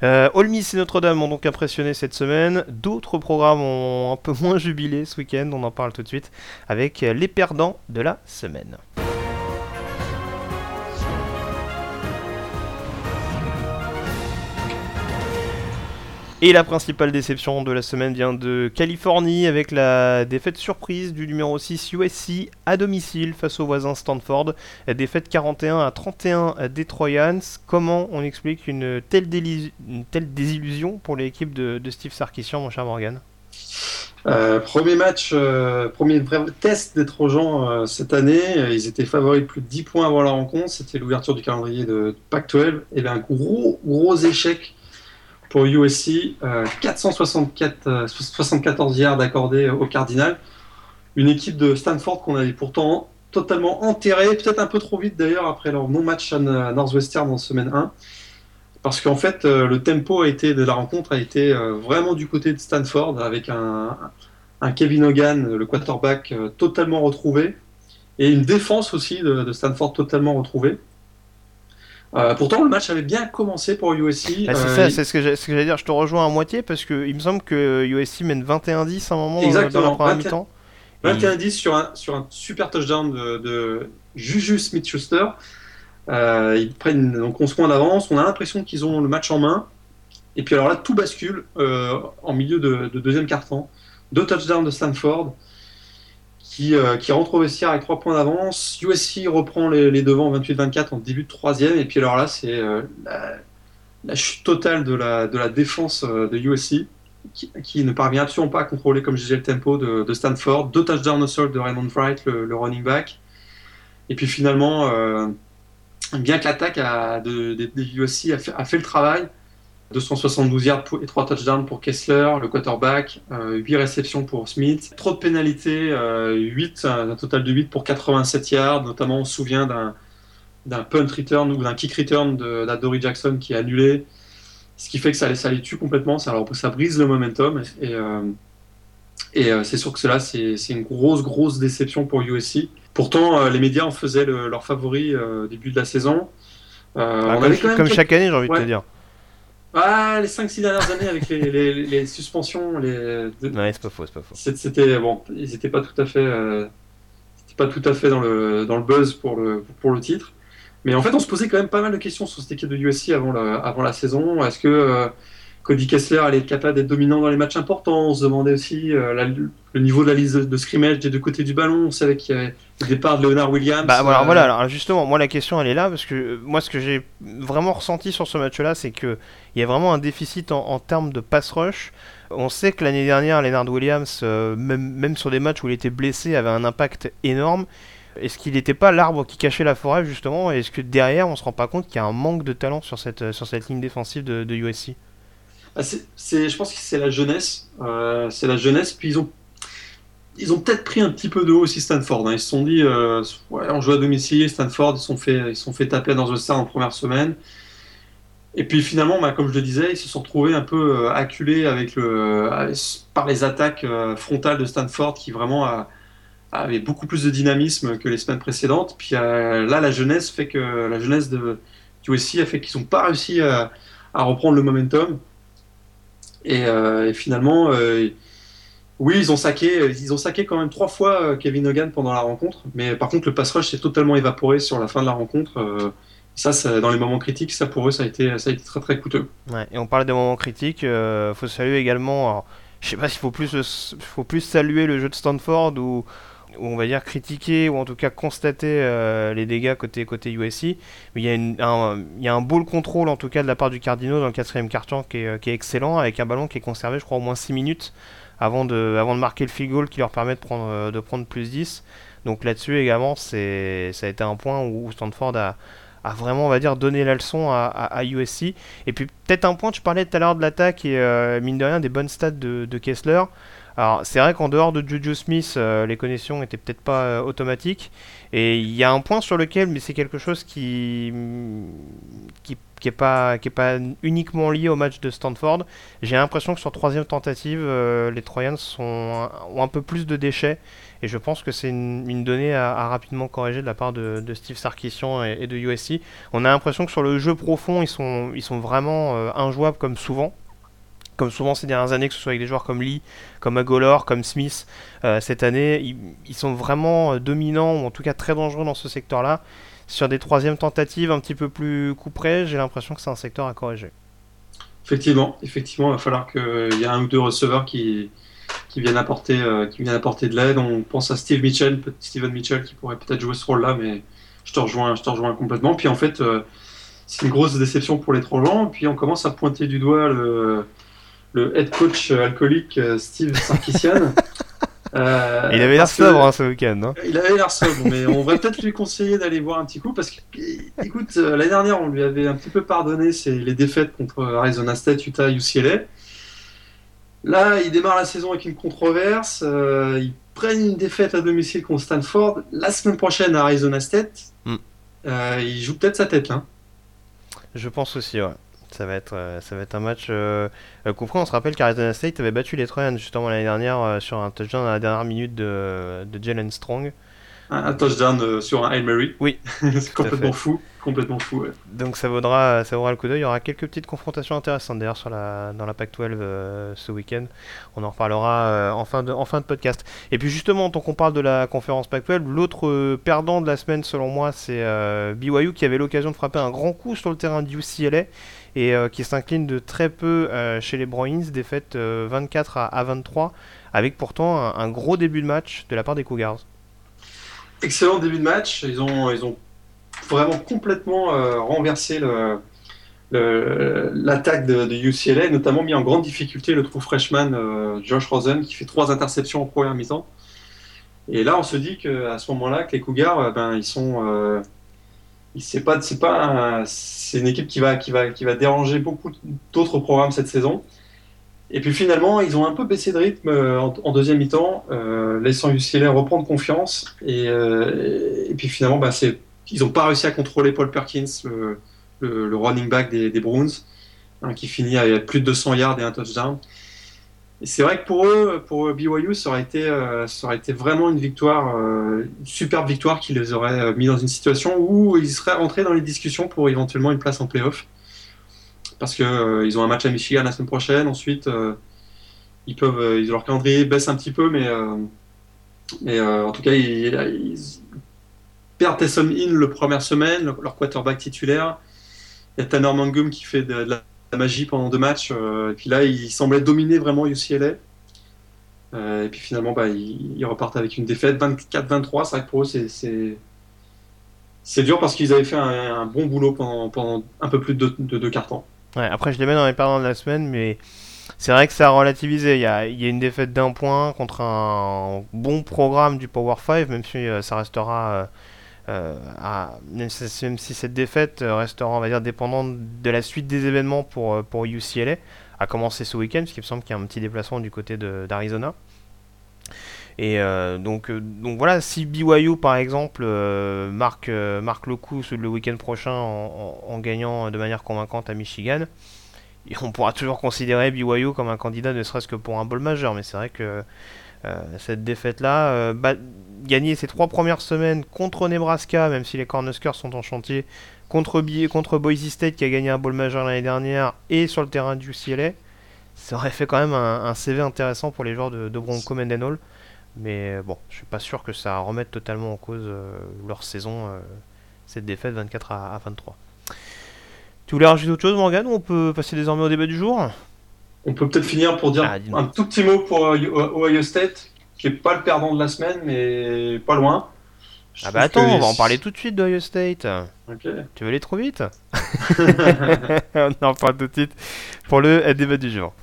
Euh, et Notre-Dame ont donc impressionné cette semaine. D'autres programmes ont un peu (laughs) moins jubilé ce week-end. On en parle tout de suite avec les perdants de la semaine. Et la principale déception de la semaine vient de Californie avec la défaite surprise du numéro 6 USC à domicile face au voisin Stanford. Défaite 41 à 31 des Troyans. Comment on explique une telle, désillusion pour l'équipe de, Steve Sarkisian, mon cher Morgan? Euh, premier match, euh, premier vrai test des Trojans euh, cette année. Ils étaient favoris de plus de 10 points avant la rencontre. C'était l'ouverture du calendrier de Pac-12. Et bien un gros, gros échec pour USC, 464, 74 yards accordés au Cardinal. Une équipe de Stanford qu'on avait pourtant totalement enterrée, peut-être un peu trop vite d'ailleurs après leur non-match à Northwestern en semaine 1. Parce qu'en fait, euh, le tempo a été, de la rencontre a été euh, vraiment du côté de Stanford, avec un, Kevin Hogan, le quarterback, euh, totalement retrouvé, et une défense aussi de Stanford totalement retrouvée. Euh, pourtant, le match avait bien commencé pour USC. Ah, c'est euh, ça, c'est ce que j'allais dire. Je te rejoins à moitié parce qu'il me semble que USC mène 21-10 à un moment Exactement. dans la première mi-temps. 21-10 sur, un, sur un super touchdown de, de Juju Smith-Schuster. Euh, ils prennent donc 11 points d'avance. On a l'impression qu'ils ont le match en main. Et puis alors là, tout bascule en milieu de, de deuxième quart-temps. Deux touchdowns de Stanford qui, euh, qui rentre au vestiaire avec 3 points d'avance. USC reprend les, devants 28-24 en début de troisième. Et puis alors là, c'est euh, la, chute totale de la, de défense euh, de USC qui, ne parvient absolument pas à contrôler, comme je disais, le tempo de, Stanford. Deux touchdowns au sol de Raymond Wright, le, running back. Et puis finalement, bien que l'attaque de, de, USC a a fait le travail, 272 yards et 3 touchdowns pour Kessler, le quarterback, 8 euh, réceptions pour Smith, trop de pénalités, 8, euh, un total de 8 pour 87 yards, notamment on se souvient d'un, d'un punt return ou d'un kick return de, d'Adory Jackson qui est annulé, ce qui fait que ça, les, ça les tue complètement, ça, alors, ça brise le momentum et, euh, et c'est sûr que cela c'est, c'est une grosse grosse déception pour USC. Pourtant les médias en faisaient leur favori au début de la saison. Ah, comme, chaque année j'ai envie de te dire. Ah, les 5-6 dernières années avec les, les, suspensions, les. Ouais, c'est pas faux, c'est pas faux. C'était bon, ils n'étaient pas tout à fait, euh, pas tout à fait dans le dans le buzz pour le pour le titre. Mais en fait, on se posait quand même pas mal de questions sur cette équipe de USC avant la avant la saison. Est-ce que euh, Cody Kessler allait être capable d'être dominant dans les matchs importants? On se demandait aussi euh, le niveau de la liste de, scrimmage des deux côtés du ballon. On savait qu'il y avait le départ de Leonard Williams. Bah voilà, euh, voilà, alors justement, moi la question elle est là parce que moi ce que j'ai vraiment ressenti sur ce match-là, c'est que il y a vraiment un déficit en, termes de pass rush. On sait que l'année dernière, Leonard Williams, même, même sur des matchs où il était blessé, avait un impact énorme. Est-ce qu'il n'était pas l'arbre qui cachait la forêt justement? Est-ce que derrière on se rend pas compte qu'il y a un manque de talent sur cette, sur cette ligne défensive de, USC ah, Je pense que c'est la jeunesse. Euh, c'est la jeunesse. Puis ils ont, ils ont peut-être pris un petit peu de haut aussi Stanford. Hein. Ils se sont dit, euh, ouais, on joue à domicile, Stanford, ils se sont sont fait taper dans le stade en première semaine. Et puis finalement, bah, comme je le disais, ils se sont trouvés un peu euh, acculés avec le, par les attaques frontales de Stanford qui vraiment a avait beaucoup plus de dynamisme que les semaines précédentes. Puis euh, là, la jeunesse fait que la jeunesse de USC a fait qu'ils n'ont pas réussi à, reprendre le momentum. Et, euh, finalement, euh, oui, ils ont saqué, ils ont saqué quand même trois fois Kevin Hogan pendant la rencontre. Mais par contre, le pass rush s'est totalement évaporé sur la fin de la rencontre. Ça, dans les moments critiques, ça pour eux, ça a été, ça a été très très coûteux. Ouais, et on parle des moments critiques. Il faut saluer également. Alors, je sais pas s'il faut plus, faut plus saluer le jeu de Stanford ou on va dire critiquer ou en tout cas constater euh, les dégâts côté, côté USC. Mais il y, a un, il y a un ball control en tout cas de la part du Cardino dans le quatrième carton qui est, euh, qui est, excellent avec un ballon qui est conservé je crois au moins 6 minutes avant de, avant de marquer le field goal qui leur permet de prendre, euh, de prendre plus 10. Donc là-dessus également ça a été un point où Stanford a, a vraiment on va dire donné la leçon à, à, USC. Et puis peut-être un point, tu parlais tout à l'heure de l'attaque et mine de rien des bonnes stats de, Kessler. Alors c'est vrai qu'en dehors de Juju Smith, euh, les connexions étaient peut-être pas euh, automatiques. Et il y a un point sur lequel, mais c'est quelque chose qui qui, qui est pas pas uniquement lié au match de Stanford. J'ai l'impression que sur troisième tentative, euh, les Troyans sont ont un peu plus de déchets. Et je pense que c'est une, donnée à, rapidement corriger de la part de, Steve Sarkisian et, de USC. On a l'impression que sur le jeu profond, ils sont, ils sont vraiment injouables comme souvent comme souvent ces dernières années, que ce soit avec des joueurs comme Lee, comme Agolor, comme Smith, euh, cette année, ils, sont vraiment euh, dominants, ou en tout cas très dangereux dans ce secteur-là. Sur des troisièmes tentatives un petit peu plus couperées, j'ai l'impression que c'est un secteur à corriger. Effectivement, effectivement, il va falloir qu'il y ait un ou deux receveurs qui, qui viennent apporter, euh, qui viennent apporter de l'aide. On pense à Steve Mitchell, Steven Mitchell, qui pourrait peut-être jouer ce rôle-là, mais je te rejoins, je te rejoins complètement. Puis en fait, c'est une grosse déception pour les Trojans. Puis on commence à pointer du doigt le, le head coach alcoolique euh, Steve Sarkisian. (laughs) Euh, il avait l'air sobre hein, ce week-end. Hein. Il avait l'air sobre, mais on va peut-être lui conseiller d'aller voir un petit coup parce que, écoute, euh, l'année dernière, on lui avait un petit peu pardonné les défaites contre Arizona State, Utah, UCLA. Là, il démarre la saison avec une controverse. ils prennent une défaite à domicile contre Stanford. La semaine prochaine à Arizona State, mm. il joue peut-être sa tête là. Je pense aussi, ouais. Ça va être, euh, ça va être un match euh, euh On se rappelle qu'Arizona State avait battu les Trojans justement l'année dernière euh, sur un touchdown à la dernière minute de, de Jalen Strong. Un, touchdown sur un Hail Mary. Oui. (laughs) c'est complètement fou. Complètement fou. Donc ça vaudra, ça vaudra le coup d'œil. Il y aura quelques petites confrontations intéressantes d'ailleurs sur la, dans la Pac-12 ce week-end. On en reparlera en, fin de, en fin de podcast. Et puis justement, tant qu'on parle de la conférence Pac-12, l'autre perdant de la semaine selon moi, c'est BYU qui avait l'occasion de frapper un grand coup sur le terrain du UCLA et euh, qui s'incline de très peu euh, chez les Bruins, défaite 24 euh, à, 23, avec pourtant un, gros début de match de la part des Cougars. Excellent début de match, ils ont, ils ont vraiment complètement renversé l'attaque de, UCLA, notamment mis en grande difficulté le trou freshman Josh Rosen qui fait trois interceptions en première mi-temps. Et là, on se dit qu'à ce moment-là, que les Cougars, ben, ils sont c'est pas c'est pas c'est une équipe qui va qui va qui va déranger beaucoup d'autres programmes cette saison. Et puis finalement, ils ont un peu baissé de rythme euh, en, deuxième mi-temps, euh, laissant UCLA reprendre confiance. Et, euh, et puis finalement, bah, c'est ils n'ont pas réussi à contrôler Paul Perkins, le, running back des, des Browns, hein, qui finit avec plus de 200 yards et un touchdown c'est vrai que pour eux, pour BYU, ça aurait été, euh, ça aurait été vraiment une victoire, euh, une superbe victoire qui les aurait euh, mis dans une situation où ils seraient rentrés dans les discussions pour éventuellement une place en playoff. Parce que ils ont un match à Michigan la semaine prochaine. Ensuite, ils peuvent, leur calendrier baisse un petit peu, mais en tout cas, ils, perdent Tesson In le première semaine, leur quarterback titulaire. Il y a Tanner Mangum qui fait de la magie pendant deux matchs. Euh, et puis là, il semblait dominer vraiment UCLA. Euh, et puis finalement, bah, ils, repartent avec une défaite 24-23. C'est vrai que pour eux, c'est, dur parce qu'ils avaient fait un, bon boulot pendant, un peu plus de deux, de Ouais, après, je les mets dans les perdants de la semaine, mais C'est vrai que ça a relativisé. Il y a, une défaite d'un point contre un bon programme du Power 5, même si ça restera. À, même, si, cette défaite restera, on va dire, dépendante de la suite des événements pour, pour UCLA, à commencer ce week-end, parce qu'il me semble qu'il y a un petit déplacement du côté d'Arizona. Et euh, donc, euh, donc voilà, si BYU par exemple euh, marque, marque le coup le week-end prochain en, gagnant de manière convaincante à Michigan, on pourra toujours considérer BYU comme un candidat ne serait-ce que pour un bol majeur. Mais c'est vrai que cette défaite-là, gagner ses trois premières semaines contre Nebraska, même si les Cornhuskers sont en chantier, contre, Boise State qui a gagné un bol majeur l'année dernière et sur le terrain du UCLA, ça aurait fait quand même un, CV intéressant pour les joueurs de, Bronco Mendenhall. Mais euh, bon, je suis pas sûr que ça remette totalement en cause euh, leur saison, euh, cette défaite 24 à, 23. Tu voulais rajouter autre chose, Morgan, on peut passer désormais au débat du jour? On peut peut-être finir pour dire ah, un tout petit mot pour Ohio State, qui est pas le perdant de la semaine, mais pas loin. ah bah attends, on va en parler tout de suite d'Ohio State. Tu veux aller trop vite? (laughs) (laughs) On en parle tout de suite pour le débat du jour.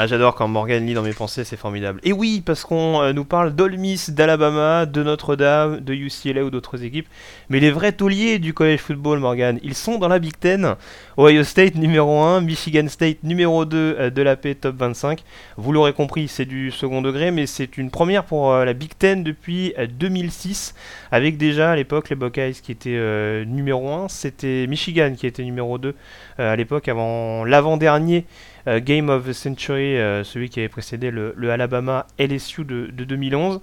Ah, j'adore quand Morgan lit dans mes pensées, c'est formidable. Et oui, parce qu'on euh, nous parle d'Olmis, d'Alabama, de Notre-Dame, de UCLA ou d'autres équipes. Mais les vrais tauliers du college football, Morgan, ils sont dans la Big Ten. Ohio State numéro 1, Michigan State numéro 2 euh, de la P top 25. Vous l'aurez compris, c'est du second degré, mais c'est une première pour euh, la Big Ten depuis 2006. Avec déjà à l'époque les Buckeyes qui étaient numéro 1. C'était Michigan qui était numéro 2 à l'époque, avant l'avant-dernier euh, Game of the Century, euh, celui qui avait précédé le, Alabama LSU de, 2011.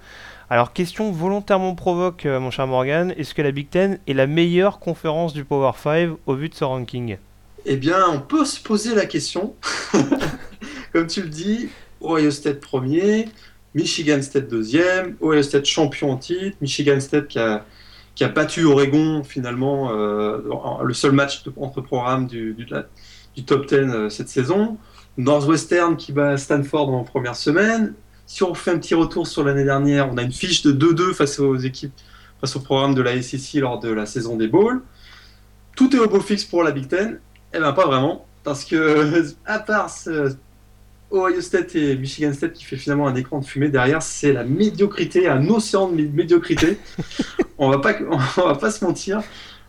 Alors, question volontairement provoque, euh, mon cher Morgan, est-ce que la Big Ten est la meilleure conférence du Power 5 au vu de ce ranking? Eh bien, on peut se poser la question. (laughs) Comme tu le dis, Ohio State premier, Michigan State deuxième, Ohio State champion en titre, Michigan State qui a, qui a battu Oregon finalement, le seul match entre programmes du, du, du top 10 cette saison. Northwestern qui bat Stanford en première semaine. Si on fait un petit retour sur l'année dernière, on a une fiche de 2-2 face aux équipes, face au programme de la SEC lors de la saison des Bowls. Tout est au beau fixe pour la Big Ten. Eh bien, pas vraiment. Parce que, (laughs) à part Ohio State et Michigan State qui fait finalement un écran de fumée derrière, c'est la médiocrité, un océan de médiocrité. (laughs) on va pas, on va pas se mentir.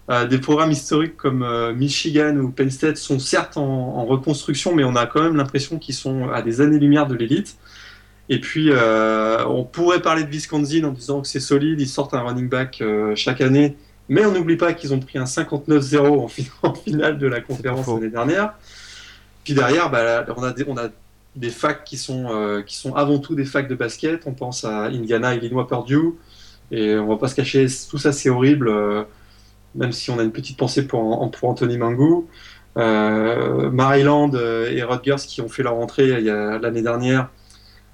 Euh, des programmes historiques comme euh, Michigan ou Penn State sont certes en, reconstruction, mais on a quand même l'impression qu'ils sont à des années-lumière de l'élite. Et puis, euh, on pourrait parler de Wisconsin en disant que c'est solide, ils sortent un running back chaque année, mais on n'oublie pas qu'ils ont pris un 59-0 (laughs) en, finale de la conférence l'année dernière. Puis derrière, bah, on, a des, on a des facs qui sont, qui sont avant tout des facs de basket. On pense à Indiana, Illinois, Purdue. Et on va pas se cacher, tout ça c'est horrible même si on a une petite pensée pour, pour Anthony Mangou. Euh, Maryland euh, et Rutgers qui ont fait leur entrée l'année dernière,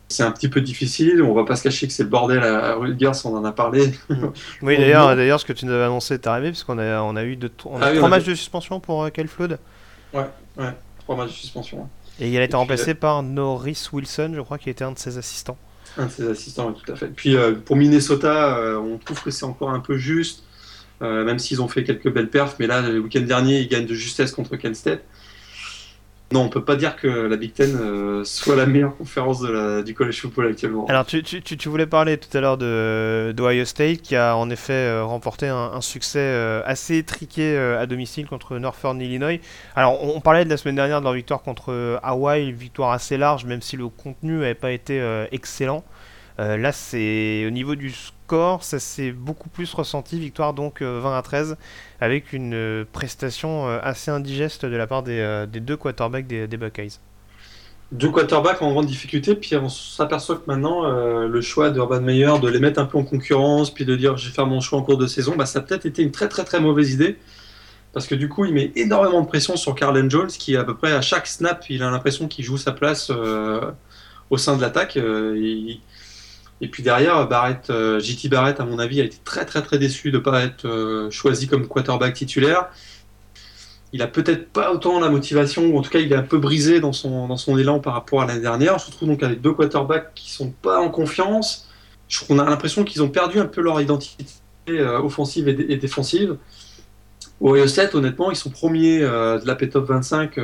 c'est un petit peu difficile. On va pas se cacher que c'est le bordel à, Rutgers, on en a parlé. (laughs) oui, d'ailleurs, d'ailleurs, ce que tu nous avais annoncé est arrivé, parce qu'on a, on a eu ah trois matchs de suspension pour euh, Flood. Ouais, ouais, trois matchs de suspension. Et il a été remplacé euh, par Norris Wilson, je crois, qui était un de ses assistants. Un de ses assistants, tout à fait. Puis pour Minnesota, on trouve que c'est encore un peu juste. Euh, même s'ils ont fait quelques belles perfs. Mais là, le week-end dernier, ils gagnent de justesse contre Kent State. Non, on peut pas dire que la Big Ten euh, soit la meilleure conférence du college football actuellement. Alors, tu, tu, tu, voulais parler tout à l'heure d'Ohio State qui a en effet euh, remporté un, succès assez étriqué à domicile contre Northern Illinois. Alors, on, parlait de la semaine dernière de leur victoire contre Hawaii, une victoire assez large, même si le contenu n'avait pas été excellent. là, c'est au niveau du ça s'est beaucoup plus ressenti. Victoire donc 20 euh, à 13 avec une euh, prestation euh, assez indigeste de la part des, deux quarterbacks des, Buckeyes. Deux quarterbacks en grande difficulté, puis on s'aperçoit que maintenant le choix d'Urban Meyer de les mettre un peu en concurrence, puis de dire je vais faire mon choix en cours de saison, bah, ça a peut-être été une très très très mauvaise idée. Parce que du coup, il met énormément de pression sur Carlen Jones, qui à peu près à chaque snap, il a l'impression qu'il joue sa place au sein de l'attaque. Et puis derrière, Barrett, euh, JT Barrett, à mon avis, a été très très très déçu de ne pas être euh, choisi comme quarterback titulaire. Il a peut-être pas autant la motivation, ou en tout cas il est un peu brisé dans son, dans son élan par rapport à l'année dernière. On se retrouve donc avec deux quarterbacks qui sont pas en confiance. Je, on a l'impression qu'ils ont perdu un peu leur identité offensive et, défensive. Ohio State, honnêtement, ils sont premiers de la P-Top 25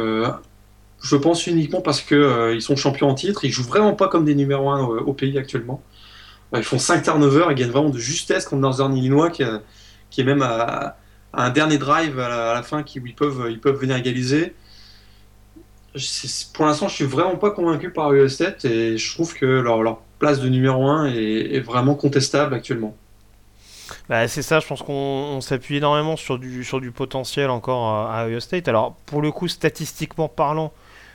je pense uniquement parce qu'ils sont champions en titre. Ils jouent vraiment pas comme des numéros 1 au pays actuellement. Ils font 5 turnovers, ils gagnent vraiment de justesse contre Northern Illinois qui, qui est même à, un dernier drive à la, fin qui, où ils peuvent, ils peuvent venir égaliser. Pour l'instant, je suis vraiment pas convaincu par US 7 et je trouve que leur, place de numéro 1 est, vraiment contestable actuellement. Bah, c'est ça, je pense qu'on s'appuie énormément sur du, sur du potentiel encore à, à State. Alors, pour le coup, statistiquement parlant,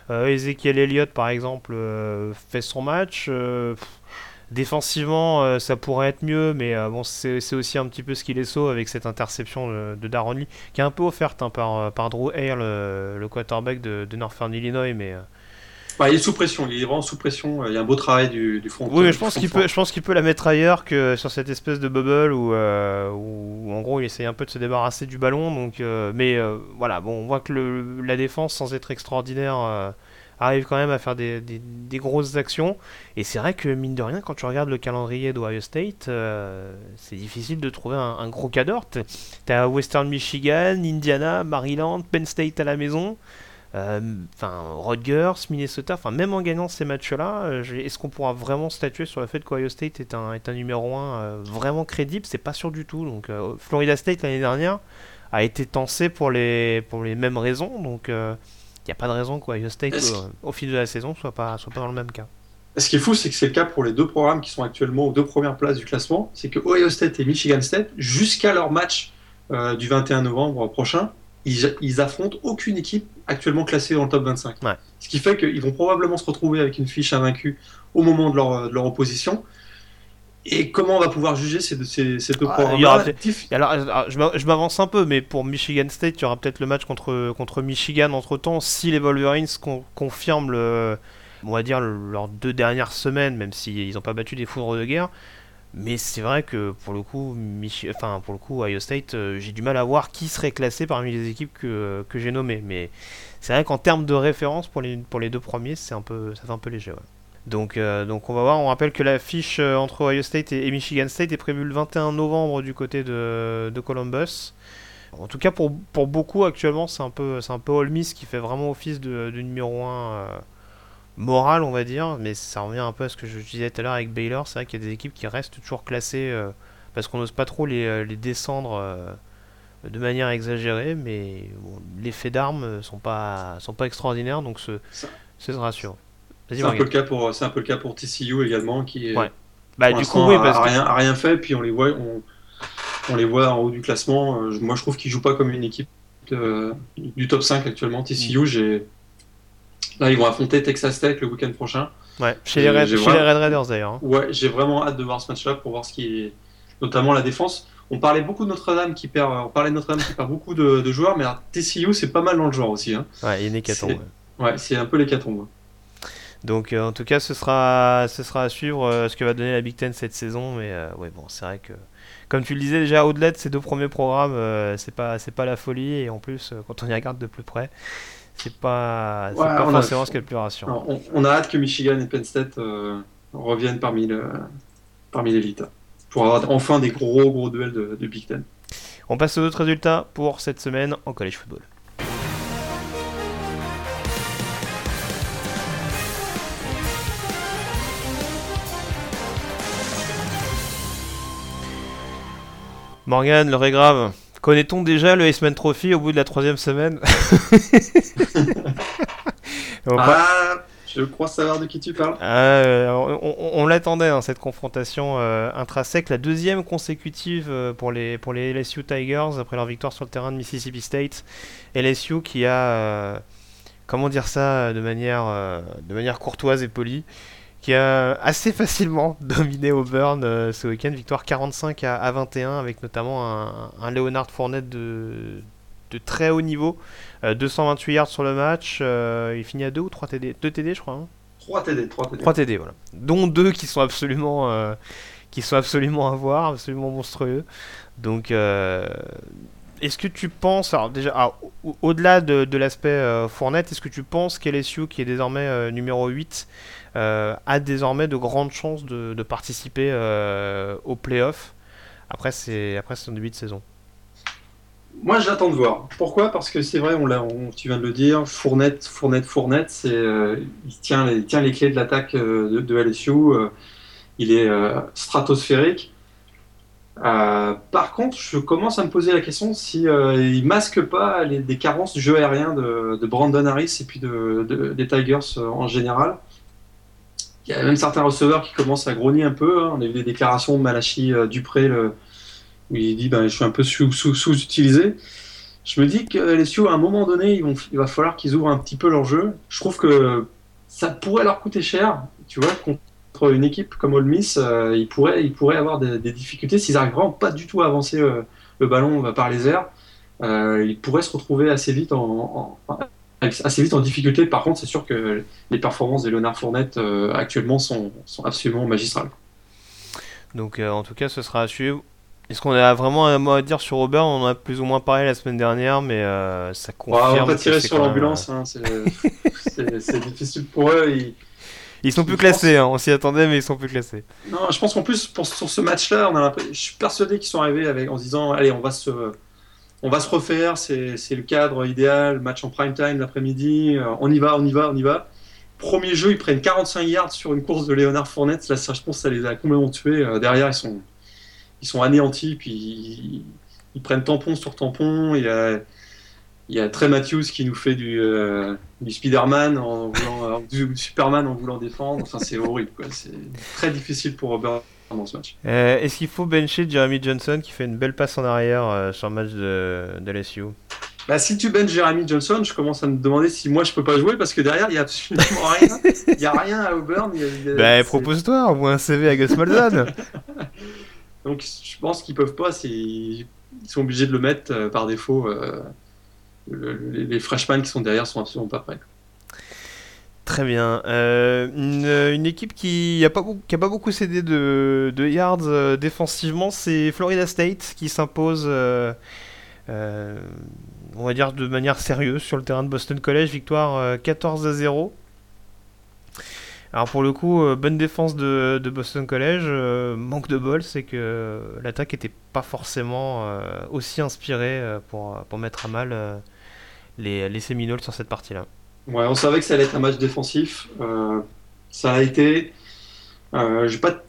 euh, Ezekiel Elliott, par exemple, euh, fait son match. Euh, Défensivement, euh, ça pourrait être mieux, mais euh, bon, c'est aussi un petit peu ce qu'il est saut avec cette interception de, de Darren Lee, qui est un peu offerte hein, par, euh, par Drew Hale, le, quarterback de, de Northern Illinois, mais... Bah, il est sous pression, il est vraiment sous pression. Il y a un beau travail du, du front. Oui, mais je pense qu'il peut, je pense qu'il peut la mettre ailleurs que sur cette espèce de bubble où, où, en gros il essaye un peu de se débarrasser du ballon. Donc, mais voilà, bon, on voit que le, la défense, sans être extraordinaire, arrive quand même à faire des, grosses actions. Et c'est vrai que, mine de rien, quand tu regardes le calendrier d'Ohio State, euh, c'est difficile de trouver un, gros cadre. T'as Western Michigan, Indiana, Maryland, Penn State à la maison. Euh, enfin, Rutgers, Minnesota, enfin même en gagnant ces matchs-là, euh, est-ce qu'on pourra vraiment statuer sur le fait qu'Ohio State est un, est un numéro 1 vraiment crédible? C'est pas sûr du tout. Donc Florida State l'année dernière a été tensé pour les, pour les mêmes raisons. Donc n'y a pas de raison qu'Ohio State, au, fil de la saison, soit pas, soit pas dans le même cas. Ce qui est fou, c'est que c'est le cas pour les deux programmes qui sont actuellement aux deux premières places du classement. C'est que Ohio State et Michigan State, jusqu'à leur match euh, du 21 novembre prochain, ils, ils, affrontent aucune équipe actuellement classée dans le top 25. Ce qui fait qu'ils vont probablement se retrouver avec une fiche invaincue au moment de leur, de leur opposition. Et comment on va pouvoir juger ces, ces, ces deux ah, programmes Alors, je m'avance un peu, mais pour Michigan State, il y aura peut-être le match contre, contre Michigan entre temps. Si les Wolverines confirment, le, on va dire, leurs deux dernières semaines, même s'ils n'ont pas battu des foudres de guerre. Mais c'est vrai que pour le coup, enfin, pour le coup, Ohio State, euh, j'ai du mal à voir qui serait classé parmi les équipes que, que j'ai nommées. Mais c'est vrai qu'en termes de référence pour les, pour les deux premiers, c'est un peu, ça fait un peu léger. Donc, euh, donc on va voir. On rappelle que la fiche euh, entre Ohio State et, Michigan State est prévue le 21 novembre du côté de, Columbus. En tout cas, pour, pour beaucoup actuellement, c'est un peu, c'est un peu Ole Miss qui fait vraiment office de, numéro 1 euh, moral, on va dire. Mais ça revient un peu à ce que je disais tout à l'heure avec Baylor. C'est vrai qu'il y a des équipes qui restent toujours classées parce qu'on n'ose pas trop les, les descendre de manière exagérée. Mais les faits d'armes sont pas, sont pas extraordinaires, donc ce, ce sera sûr. C'est un, peu le cas pour, c'est un peu le cas pour TCU également, qui ouais. bah, du coup, oui, parce a, rien, a rien fait, puis on les voit, on, les voit en haut du classement. Euh, moi, je trouve qu'ils jouent pas comme une équipe du top 5 actuellement. TCU, mm. j'ai. Là, ils vont affronter Texas Tech le week-end prochain. Ouais, chez les, Red, Raiders d'ailleurs. Hein. Ouais, j'ai vraiment hâte de voir ce match-là pour voir ce qui est. Notamment la défense. On parlait beaucoup de Notre-Dame qui perd, on parlait de Notre-Dame qui perd beaucoup de, joueurs, mais TCU c'est pas mal dans le genre aussi. Hein. Ouais, il y a une hécatombe. Ouais, c'est un peu l'hécatombe. Donc euh, en tout cas, ce sera, ce sera à suivre euh, ce que va donner la Big Ten cette saison. Mais euh, ouais, bon, c'est vrai que, comme tu le disais déjà, au-delà de ces deux premiers programmes, c'est pas, c'est pas la folie. Et en plus, quand on y regarde de plus près, c'est pas, pas forcément ce qui est le plus rassurant. On, a hâte que Michigan et Penn State reviennent parmi, le, parmi l'élite pour avoir enfin des gros gros duels de, de Big Ten. On passe aux autres résultats pour cette semaine en college football. Morgan, le grave. Connaît-on déjà le Iceman Trophy au bout de la troisième semaine (laughs) ah, Je crois savoir de qui tu parles. Euh, on, l'attendait, hein, cette confrontation euh, intrinsèque, la deuxième consécutive euh, pour, les, pour les LSU Tigers après leur victoire sur le terrain de Mississippi State. LSU qui a, comment dire ça de manière, de manière courtoise et polie, qui a assez facilement (laughs) dominé Auburn euh, ce week-end. Victoire 45 à, 21 avec notamment un, un Leonard Fournette de, de, très haut niveau. 228 euh, yards sur le match. Euh, il finit à 2 ou 3 TD 2 TD je crois. 3 hein. TD, 3 TD. 3 TD, voilà. Dont 2 qui sont absolument, qui sont absolument à voir, absolument monstrueux. Donc est-ce que tu penses, alors déjà, ah, au-delà de, de l'aspect Fournette, est-ce que tu penses qu'LSU, qui est désormais numéro 8, euh, a désormais de grandes chances de, participer euh, aux playoffs après, après son début de saison. Moi, j'attends de voir. Pourquoi? Parce que c'est vrai, on l'a, tu viens de le dire, Fournette, Fournette, Fournette, c'est, euh, il, tient les, tient les clés de l'attaque euh, de, LSU. Euh, il est stratosphérique. par contre, je commence à me poser la question si il masque pas les, des carences du jeu aérien de, de Brandon Harris et puis de, des Tigers en général. Il y a même certains receveurs qui commencent à grogner un peu. Hein. On a vu des déclarations de Malachi Dupré, le, où il dit ben, je suis un peu sous-utilisé. je me dis que LSU, à un moment donné, ils vont, il va falloir qu'ils ouvrent un petit peu leur jeu. Je trouve que ça pourrait leur coûter cher. Tu vois, contre une équipe comme Ole Miss, euh, ils, pourraient, ils pourraient avoir des, difficultés s'ils n'arrivent vraiment pas du tout à avancer euh, le ballon par les airs. Euh, ils pourraient se retrouver assez vite en, assez vite en difficulté. Par contre, c'est sûr que les performances de Leonard Fournette actuellement sont, sont, absolument magistrales. Donc, en tout cas, ce sera à suivre. Est-ce qu'on a vraiment un mot à dire sur Robert On en a plus ou moins parlé la semaine dernière, mais euh, ça confirme. on va pas tirer sur l'ambulance, hein, c'est difficile pour eux. Ils, sont plus classés, hein, on s'y attendait, mais ils sont plus classés. Non, je pense qu'en plus, pour, sur ce match-là, je suis persuadé qu'ils sont arrivés avec, en se disant Allez, on va se, on va se refaire, c'est le cadre idéal, match en prime time l'après-midi, euh, on y va, on y va, on y va. Premier jeu, ils prennent 45 yards sur une course de Léonard Fournette, là, ça, je pense ça les a complètement tués. Euh, derrière, ils sont ils sont anéantis, puis ils, prennent tampon sur tampon. Il y a, Trey Matthews qui nous fait du, euh, Spider-Man en voulant, du Superman en voulant défendre. Enfin, c'est horrible. C'est très difficile pour Robert dans ce match. Euh, est-ce qu'il faut bencher Jeremy Johnson qui fait une belle passe en arrière sur le match de, de LSU bah, si tu benches Jeremy Johnson, je commence à me demander si moi je peux pas jouer parce que derrière il y a absolument rien. Il y a rien à Auburn. bah, propose-toi, envoie un CV à Gus Malzahn. (laughs) Donc je pense qu'ils peuvent pas, ils sont obligés de le mettre euh, par défaut. Euh, les, freshmen qui sont derrière sont absolument pas prêts. Très bien. Euh, une, équipe qui n'a pas, beaucoup cédé de, yards défensivement, c'est Florida State qui s'impose, on va dire, de manière sérieuse sur le terrain de Boston College. Victoire 14 à 0. Alors pour le coup, euh, bonne défense de, Boston College. Euh, manque de bol, c'est que l'attaque n'était pas forcément euh, aussi inspirée pour, mettre à mal les Seminoles sur cette partie-là. Ouais, on savait que ça allait être un match défensif. ça a été. J'ai pas,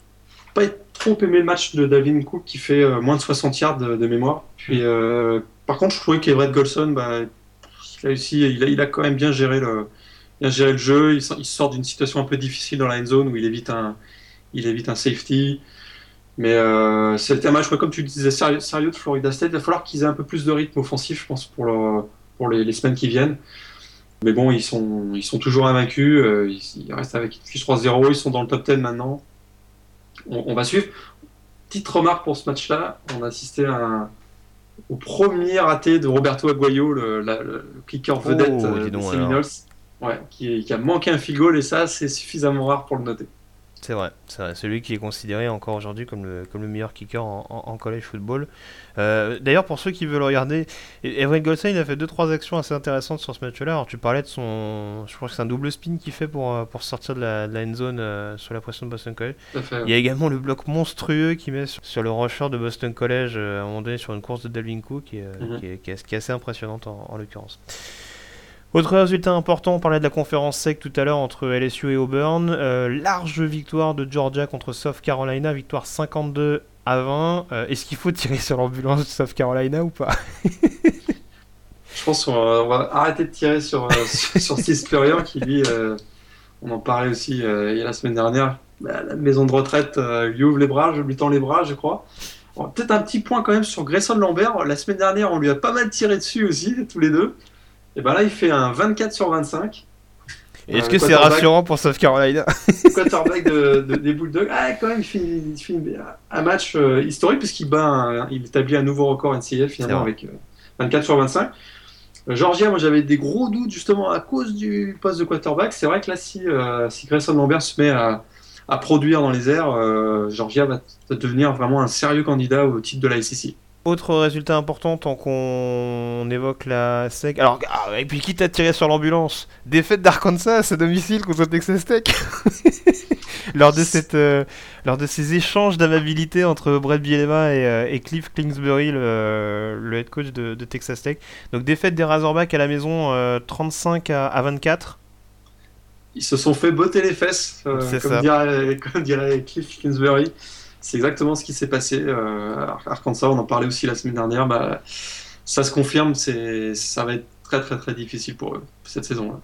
pas trop aimé le match de Dalvin Cook qui fait moins de 60 yards de, mémoire. Puis, par contre, je trouvais qu'Everett Golson, bah, il, a réussi, il, a, il a quand même bien géré le, bien géré le jeu. Il, sort d'une situation un peu difficile dans la end zone où il évite un, il évite un safety. Mais euh, c'était un match, comme tu disais, sérieux, de Florida State. Il va falloir qu'ils aient un peu plus de rythme offensif, je pense, pour, pour les, semaines qui viennent. Mais bon, ils sont, ils sont toujours invaincus. Euh, ils, restent avec une 3-0. Ils sont dans le top 10 maintenant. On, va suivre. Petite remarque pour ce match-là. On a assisté au premier raté de Roberto Aguayo, le, le, kicker vedette oh, euh, des Seminoles. Ouais, qui, a manqué un field goal et ça, c'est suffisamment rare pour le noter. C'est vrai, c'est vrai. Celui qui est considéré encore aujourd'hui comme le, comme le meilleur kicker en, college football. Euh, d'ailleurs, pour ceux qui veulent regarder, Evan Goldstein a fait 2-3 actions assez intéressantes sur ce match-là. Alors, tu parlais de son. Je crois que c'est un double spin qu'il fait pour, euh, pour sortir de la, de end zone euh, sur la pression de Boston College. Il y a également le bloc monstrueux qu'il met sur, le rusher de Boston College à un moment donné sur une course de Delvin Cook qui, qui, est, qui, est, assez impressionnante en, en l'occurrence. Autre résultat important, on parlait de la conférence sec tout à l'heure entre LSU et Auburn. Euh, large victoire de Georgia contre South Carolina, victoire 52 à 20. Euh, est-ce qu'il faut tirer sur l'ambulance de South Carolina ou pas? Je pense qu'on va, arrêter de tirer sur, euh, (laughs) sur Spurrier qui lui, on en parlait aussi il y a la semaine dernière, la maison de retraite lui ouvre les bras, je lui tends les bras, je crois. Peut-être un petit point quand même sur Grayson Lambert. La semaine dernière, on lui a pas mal tiré dessus aussi, tous les deux. Et ben là, il fait un 24 sur 25. Est-ce que c'est rassurant pour South Carolina? Quarterback de, des Bulldogs. Ah, quand même, il finit, un match euh, historique puisqu'il bat, il établit un nouveau record NCF finalement avec 24 euh, sur 25. Euh, Georgia, moi j'avais des gros doutes justement à cause du poste de quarterback. C'est vrai que là, si, si Grayson Lambert se met à, à produire dans les airs, Georgia va, devenir vraiment un sérieux candidat au titre de la SEC. Autre résultat important tant qu'on évoque la SEC. Alors, ah, et puis qui t'a tiré sur l'ambulance Défaite d'Arkansas à domicile contre Texas Tech. (laughs) lors de cette, lors de ces échanges d'amabilité entre Brett Bielema et, Cliff Kingsbury, le, head coach de, Texas Tech. Donc défaite des Razorbacks à la maison, 35 à, 24 ils se sont fait botter les fesses, comme, dirait, (laughs) comme, dirait, Cliff Kingsbury. C'est exactement ce qui s'est passé. Euh, Arkansas, on en parlait aussi la semaine dernière. Bah, ça se confirme, ça va être très très très difficile pour eux cette saison-là.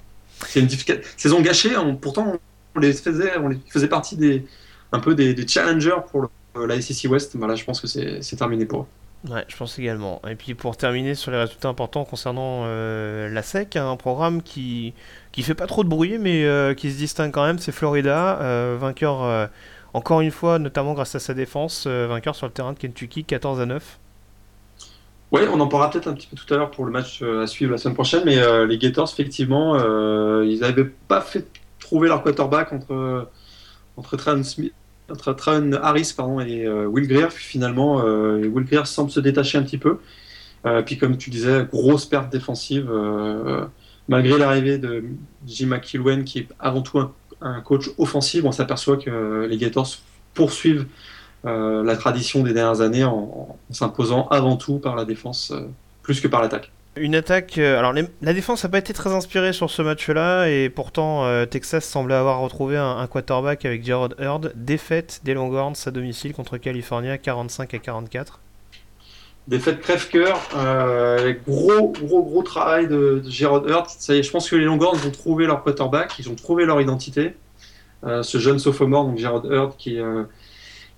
C'est une saison gâchée. pourtant, on les faisait, on les faisait partie des un peu des, challengers pour la SEC West. Là, je pense que c'est terminé pour eux. Ouais, je pense également. Et puis pour terminer sur les résultats importants concernant euh, la SEC, un programme qui qui fait pas trop de bruit mais euh, qui se distingue quand même, c'est Florida, euh, vainqueur encore une fois, notamment grâce à sa défense, vainqueur sur le terrain de Kentucky, 14 à 9. Oui, on en parlera peut-être un petit peu tout à l'heure pour le match à suivre la semaine prochaine, mais les Gators, effectivement, ils n'avaient pas fait trouver leur quarterback entre, entre Traun Harris pardon, et euh, Will Greer. Finalement, euh, Will Greer semble se détacher un petit peu. Euh, puis comme tu disais, grosse perte défensive, malgré l'arrivée de Jim McIlwain, qui est avant tout un, coach offensif, on s'aperçoit que les Gators poursuivent la tradition des dernières années en s'imposant avant tout par la défense plus que par l'attaque. Une attaque. Euh, alors, la défense n'a pas été très inspirée sur ce match-là, et pourtant, euh, Texas semblait avoir retrouvé un, quarterback avec Jared Hurd. Défaite des Longhorns à domicile contre California, 45 à 44. Défaite crève-cœur. Euh, gros, gros, gros travail de, de Jared Hurd. Ça y est, je pense que les Longhorns ont trouvé leur quarterback, ils ont trouvé leur identité. ce jeune sophomore, donc Jared Hurd, qui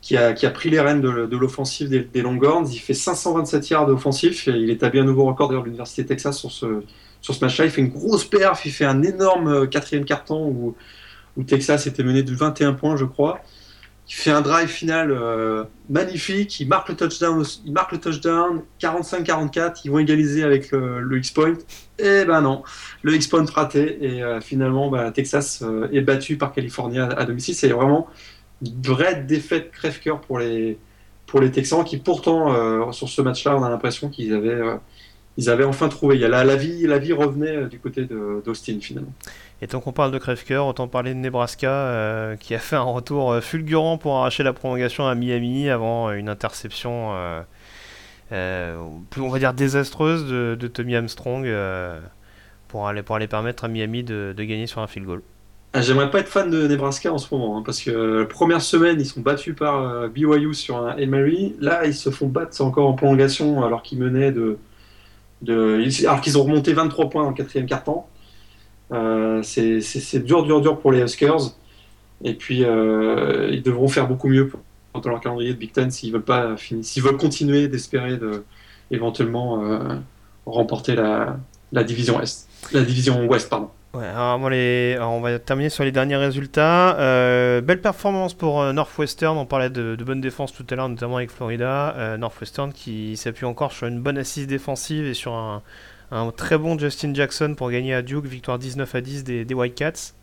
qui a, pris les rênes de, l'offensive des, Longhorns. Il fait 527 yards d'offensif. Il établit un nouveau record de l'Université de Texas sur ce, sur ce match-là. Il fait une grosse perf. Il fait un énorme euh, quatrième carton où, où Texas était mené de 21 points, je crois. Il fait un drive final euh, magnifique. Il marque le touchdown. Il marque le touchdown. 45-44. Ils vont égaliser avec le, X-point. Et ben non, le X-point raté. Et euh, finalement, bah, Texas est battu par Californie à, domicile. C'est vraiment vraie défaite crève-cœur pour les, pour les Texans qui pourtant euh, sur ce match-là on a l'impression qu'ils avaient, euh, ils avaient enfin trouvé. Il y a la, la, vie, la vie revenait euh, du côté d'Austin finalement. Et tant qu'on parle de crève-cœur, autant parler de Nebraska qui a fait un retour fulgurant pour arracher la prolongation à Miami avant une interception, on va dire désastreuse de, Tommy Armstrong pour, aller, pour aller permettre à Miami de, de gagner sur un field goal. Ah, j'aimerais pas être fan de Nebraska en ce moment, hein, parce que première semaine, ils sont battus par euh, BYU sur un Emory. Là, ils se font battre encore en prolongation, alors qu'ils menaient de, alors qu'ils ont remonté 23 points en quatrième quart-temps. Euh, c'est dur, dur, dur pour les Huskers. Et puis, euh, ils devront faire beaucoup mieux dans leur calendrier de Big Ten s'ils veulent veulent continuer d'espérer de éventuellement remporter la, la division Est, la division Ouest, pardon. Ouais, alors, on va terminer sur les derniers résultats. Euh, belle performance pour euh, Northwestern. On parlait de, bonne défense tout à l'heure, notamment avec Florida. Euh, Northwestern qui s'appuie encore sur une bonne assise défensive et sur un, très bon Justin Jackson pour gagner à Duke. Victoire 19 à 10 des, des Whitecats.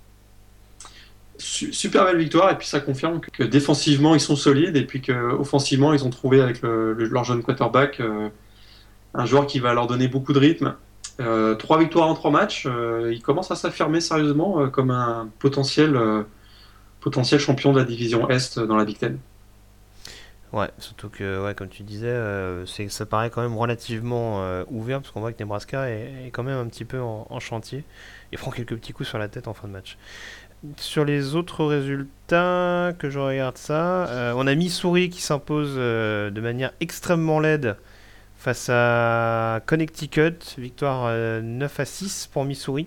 Super belle victoire et puis ça confirme que, défensivement ils sont solides et puis qu'offensivement ils ont trouvé avec leur jeune quarterback un joueur qui va leur donner beaucoup de rythme trois victoires en trois matchs, euh, il commence à s'affirmer sérieusement euh, comme un potentiel, potentiel champion de la division Est dans la Big Ten. Ouais, surtout que, ouais, comme tu disais, ça paraît quand même relativement ouvert, parce qu'on voit que Nebraska est, quand même un petit peu en, chantier et prend quelques petits coups sur la tête en fin de match. Sur les autres résultats, que je regarde ça, on a Missouri qui s'impose de manière extrêmement laide face à Connecticut, victoire 9 euh, à 6 pour Missouri.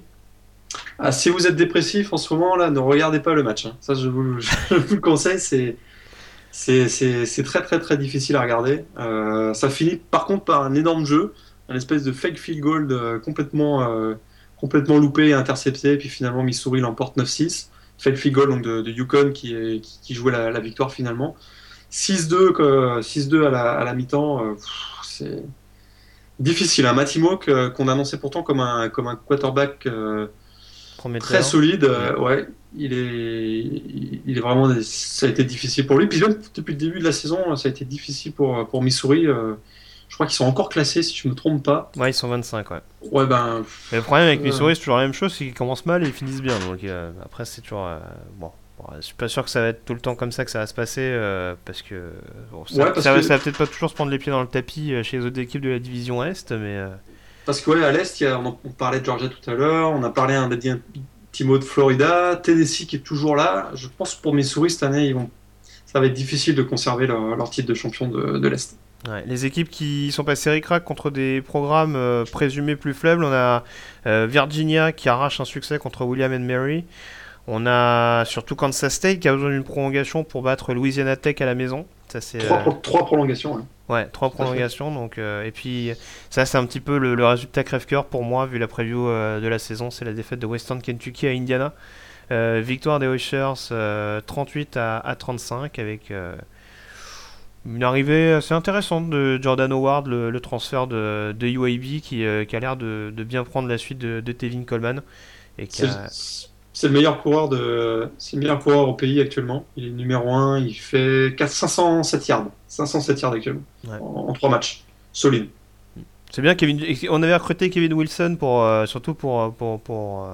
Ah, si vous êtes dépressif en ce moment, là, ne regardez pas le match. Hein. Ça, je vous, (laughs) le conseille. C'est, c'est, très, très, très difficile à regarder. Euh, ça finit par contre par un énorme jeu, un espèce de fake field goal euh, complètement, complètement loupé et intercepté. Puis finalement, Missouri l'emporte 9-6. Fake field goal donc, de, Yukon qui, qui, jouait la, victoire finalement. 6-2, 6-2 à la, à la mi-temps c'est difficile. Un. Matimo qu'on annonçait pourtant comme un, comme un quarterback euh, très solide, euh, ouais, il est, il est vraiment, ça a été difficile pour lui. Puis même depuis le début de la saison, ça a été difficile pour, pour Missouri. Euh, je crois qu'ils sont encore classés, si je me trompe pas. Ouais, ils sont 25, ouais. Ouais, ben. le problème avec Missouri, c'est toujours la même chose, c'est qu'ils commencent mal et ils finissent bien. Donc après, c'est toujours. bon, je suis pas sûr que ça va être tout le temps comme ça que ça va se passer parce que ça, ça, va peut-être pas toujours se prendre les pieds dans le tapis chez les autres équipes de la division Est, mais. Parce que ouais, à l'Est, on, on, parlait de Georgia tout à l'heure, on a parlé un, petit mot de Florida, Tennessee qui est toujours là. Je pense que pour mes souris cette année, ils vont, ça va être difficile de conserver leur, titre de champion de, l'Est. les équipes qui sont passées ric contre des programmes euh, présumés plus faibles, on a euh, Virginia qui arrache un succès contre William and Mary. On a surtout Kansas State qui a besoin d'une prolongation pour battre Louisiana Tech à la maison. Ça, c'est, trois, euh, trois, prolongations. Hein. Ouais, trois prolongations. Donc, euh, et puis, ça, c'est un petit peu le, résultat crève-cœur pour moi, vu la preview euh, de la saison. C'est la défaite de Western Kentucky à Indiana. victoire des Oilers 38 à, 35 avec une arrivée assez intéressante de Jordan Howard, le, transfert de, de UAB qui, qui a l'air de, bien prendre la suite de, Tevin Coleman. Et qui c'est le meilleur coureur de, c'est le meilleur coureur au pays actuellement. Il est numéro 1, il fait 4, 507 yards, 507 yards actuellement en, 3 matchs, solide. C'est bien Kevin. On avait recruté Kevin Wilson pour euh, surtout pour pour, pour euh,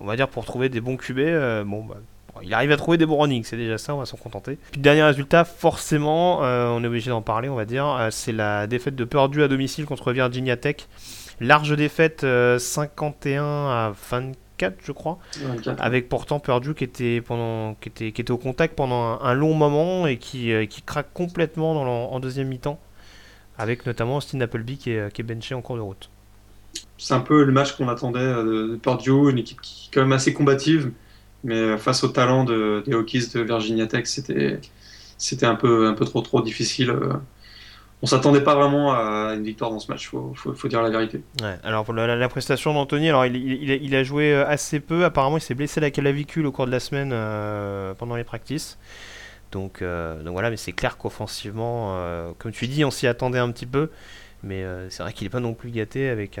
on va dire pour trouver des bons QB. Euh, bon, bah, il arrive à trouver des bons running, c'est déjà ça, on va s'en contenter. Puis le dernier résultat, forcément, on est obligé d'en parler, on va dire, c'est la défaite de Purdue à domicile contre Virginia Tech. Large défaite 51 à 24 je crois. Avec pourtant Purdue qui était, pendant, qui était, qui était au contact pendant un, long moment et qui, euh, qui craque complètement dans en deuxième mi-temps. Avec notamment Austin Appleby qui est, qui est benché en cours de route. C'est un peu le match qu'on attendait euh, de Purdue, une équipe qui est quand même assez combative, mais euh, face au talent de, des Hokies de Virginia Tech, c'était c'était un peu, un peu trop, trop difficile on s'attendait pas vraiment à une victoire dans ce match, faut, faut, dire la vérité. alors la, prestation d'Anthony, alors il, a joué euh, assez peu, apparemment il s'est blessé la clavicule au cours de la semaine euh, pendant les practices. Donc, euh, donc voilà, mais c'est clair qu'offensivement, comme tu dis, on s'y attendait un petit peu. Mais c'est vrai qu'il n'est pas non plus gâté avec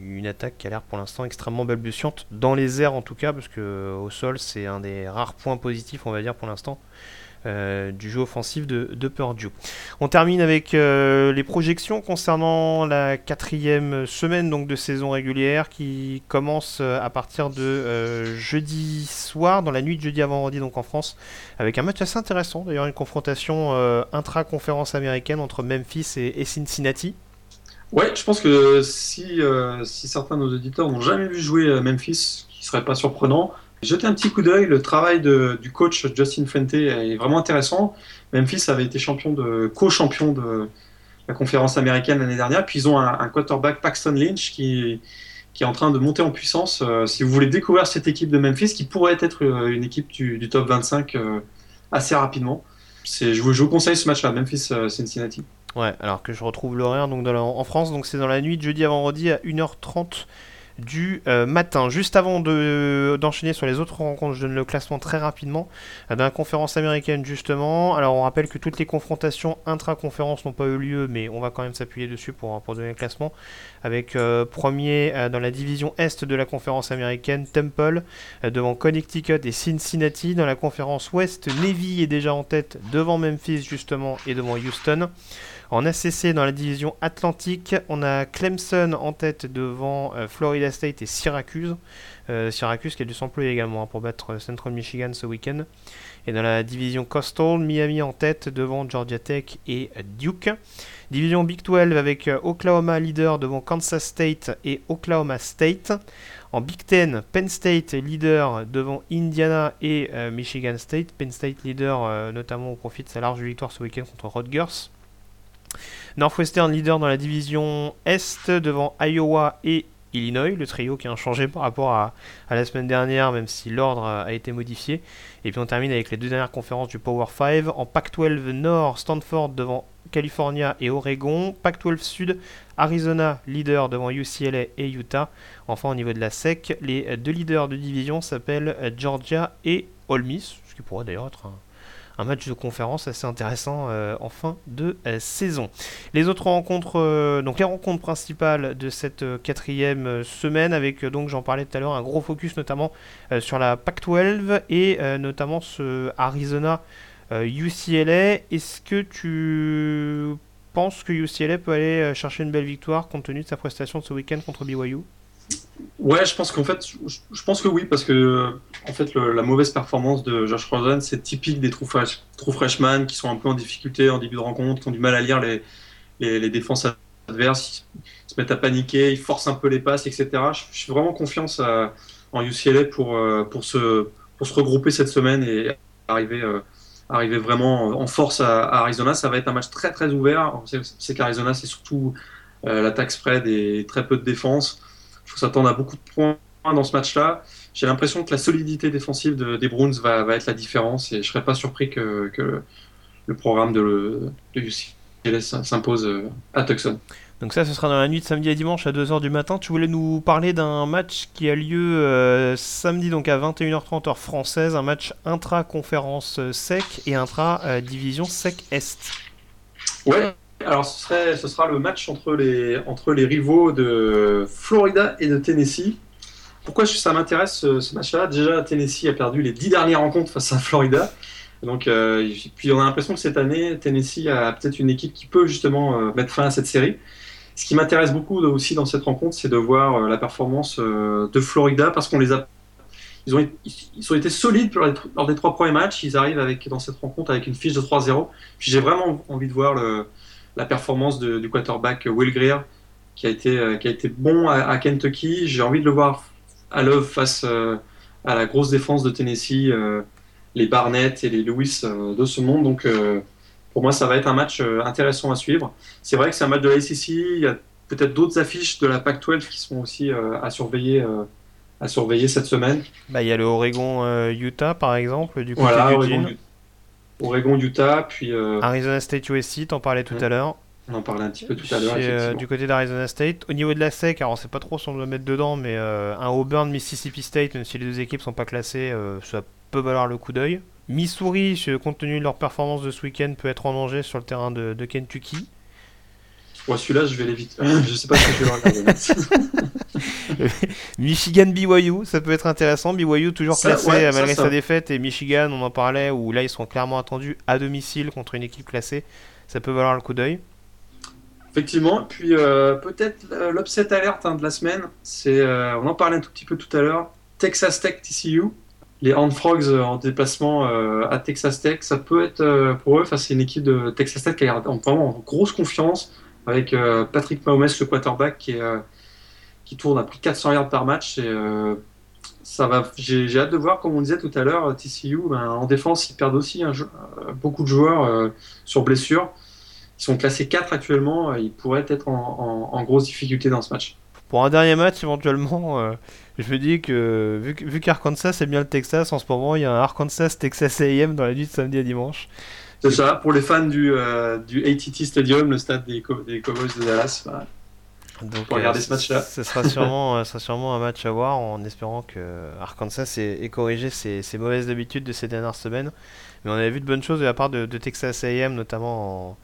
une attaque qui a l'air pour l'instant extrêmement balbutiante, dans les airs en tout cas, parce que au sol c'est un des rares points positifs, on va dire, pour l'instant. Euh, du jeu offensif de, Purdue. On termine avec euh, les projections concernant la quatrième semaine donc, de saison régulière qui commence euh, à partir de jeudi soir, dans la nuit de jeudi à vendredi donc en France, avec un match assez intéressant, d'ailleurs une confrontation intra-conférence américaine entre Memphis et, Cincinnati. Ouais, je pense que si, si certains de nos auditeurs n'ont jamais vu jouer Memphis, ce qui serait pas surprenant, Jetez un petit coup d'œil, le travail du coach Justin Fuente est vraiment intéressant. Memphis avait été champion de co-champion de la conférence américaine l'année dernière. Puis ils ont un, quarterback Paxton Lynch qui, est en train de monter en puissance. Euh, si vous voulez découvrir cette équipe de Memphis, qui pourrait être euh, une équipe du, top 25 euh, assez rapidement, je vous, conseille ce match-là, Memphis-Cincinnati. Ouais, alors que je retrouve l'horaire donc en France, donc c'est dans la nuit jeudi à vendredi à 1h30 du euh, matin. Juste avant d'enchaîner sur les autres rencontres, je donne le classement très rapidement. Euh, la conférence américaine, justement, alors on rappelle que toutes les confrontations intra-conférences n'ont pas eu lieu, mais on va quand même s'appuyer dessus pour, donner le classement. Avec euh, premier dans la division Est de la conférence américaine, Temple, devant Connecticut et Cincinnati. Dans la conférence Ouest, Navy est déjà en tête devant Memphis, justement, et devant Houston. En ACC, dans la division Atlantique, on a Clemson en tête devant euh, Florida State et Syracuse. Euh, Syracuse qui a dû s'employer également hein, pour battre euh, Central Michigan ce week-end. Et dans la division Coastal, Miami en tête devant Georgia Tech et Duke. Division Big 12 avec Oklahoma leader devant Kansas State et Oklahoma State. En Big 10, Penn State leader devant Indiana et Michigan State. Penn State leader notamment au profit de sa large victoire ce week-end contre Rutgers. Northwestern leader dans la division Est devant Iowa et Illinois, le trio qui a changé par rapport à, la semaine dernière, même si l'ordre a été modifié. Et puis on termine avec les deux dernières conférences du Power 5. En Pac-12 Nord, Stanford devant California et Oregon. Pac-12 Sud, Arizona leader devant UCLA et Utah. Enfin au niveau de la SEC, les deux leaders de division s'appellent Georgia et Ole Miss, ce qui pourrait d'ailleurs être un, un match de conférence assez intéressant euh, en fin de euh, saison. Les autres rencontres, euh, donc les rencontres principales de cette quatrième semaine, avec donc j'en parlais tout à l'heure, un gros focus notamment sur la Pac-12 et notamment ce Arizona UCLA. Est-ce que tu penses que UCLA peut aller chercher une belle victoire compte tenu de sa prestation de ce week-end contre BYU Ouais, je pense qu'en fait, je pense que oui, parce que en fait, la mauvaise performance de Josh Rosen, c'est typique des true, freshmen qui sont un peu en difficulté en début de rencontre, qui ont du mal à lire les, défenses adverses, ils se mettent à paniquer, ils forcent un peu les passes, etc. Je, suis vraiment confiance en UCLA pour, euh, pour, se, regrouper cette semaine et arriver, euh, vraiment en force à, Arizona. Ça va être un match très très ouvert. C'est qu'Arizona, c'est surtout euh, l'attaque spread et très peu de défense. Faut s'attendre à beaucoup de points dans ce match-là. J'ai l'impression que la solidité défensive des Bruins va, va, être la différence et je ne serais pas surpris que, que le programme de, de UCLA s'impose à Tucson. Donc ça, ce sera dans la nuit de samedi à dimanche à 2h du matin. Tu voulais nous parler d'un match qui a lieu euh, samedi donc à 21h30 heure française, un match intra-conférence euh, sec et intra-division sec Est. Ouais, alors ce, sera le match entre les, entre les rivaux de Florida et de Tennessee. Pourquoi ça m'intéresse ce, match-là? Déjà, Tennessee a perdu les dix dernières rencontres face à Florida. Donc, euh, puis on a l'impression que cette année, Tennessee a peut-être une équipe qui peut justement mettre fin à cette série. Ce qui m'intéresse beaucoup aussi dans cette rencontre, c'est de voir euh, la performance euh, de Florida parce qu'on les a ils ont, ils ont été solides lors des trois premiers matchs. Ils arrivent avec, dans cette rencontre avec une fiche de 3-0. Puis j'ai vraiment envie de voir le, la performance du quarterback Will Greer, qui a été, euh, qui a été bon à, Kentucky. J'ai envie de le voir à l'œuvre face à la grosse défense de Tennessee, les Barnett et les Lewis de ce monde. Donc pour moi, ça va être un match euh, intéressant à suivre. C'est vrai que c'est un match de la SEC. Il y a peut-être d'autres affiches de la Pac-12 qui sont aussi euh, à surveiller. Euh, à surveiller cette semaine. Bah, il y a le Oregon-Utah par exemple, du côté voilà, Oregon, Oregon-Utah, puis Arizona State-USC, t'en parlais tout à l'heure. On en parlait un petit peu tout à l'heure. du côté d'Arizona State. Au niveau de la SEC, alors on sait pas trop si on doit mettre dedans, mais un Auburn Mississippi State, même si les deux équipes sont pas classées, ça peut valoir le coup d'œil. Missouri, compte tenu de leur performance de ce week-end, peut être en danger sur le terrain de, Kentucky. Ouais, celui-là, je vais l'éviter. (laughs) je sais pas si je vais le regarder. (laughs) Michigan BYU, ça peut être intéressant. BYU toujours classé malgré sa défaite et Michigan, on en parlait, où là ils sont clairement attendus à domicile contre une équipe classée. Ça peut valoir le coup d'œil. Effectivement, puis euh, peut-être euh, l'upset alerte hein, de la semaine, c'est, euh, on en parlait un tout petit peu tout à l'heure, Texas Tech TCU les Horned Frogs euh, en déplacement euh, à Texas Tech, ça peut être euh, pour eux, enfin, c'est une équipe de Texas Tech qui a vraiment en grosse confiance avec Patrick Mahomes, le quarterback, qui, qui tourne à plus de 400 yards par match. Et, ça va, j'ai, hâte de voir, comme on disait tout à l'heure, TCU, ben, en défense, ils perdent aussi beaucoup de joueurs sur blessure. Ils sont classés 4 actuellement, ils pourraient être en grosse difficulté dans ce match. Pour un dernier match, éventuellement, je me dis que vu, vu qu'Arkansas c'est bien le Texas en ce moment, il y a un Arkansas Texas AM dans la nuit de samedi à dimanche. C'est ça, pour les fans du, euh, du ATT Stadium, le stade des, des Cowboys de Dallas. Bah, Donc, pour regarder ce euh, match-là. Ce sera sûrement, euh, sera sûrement un match à voir en espérant que Arkansas ait, corrigé ses, ses, mauvaises habitudes de ces dernières semaines. Mais on avait vu de bonnes choses de la part de, Texas AM, notamment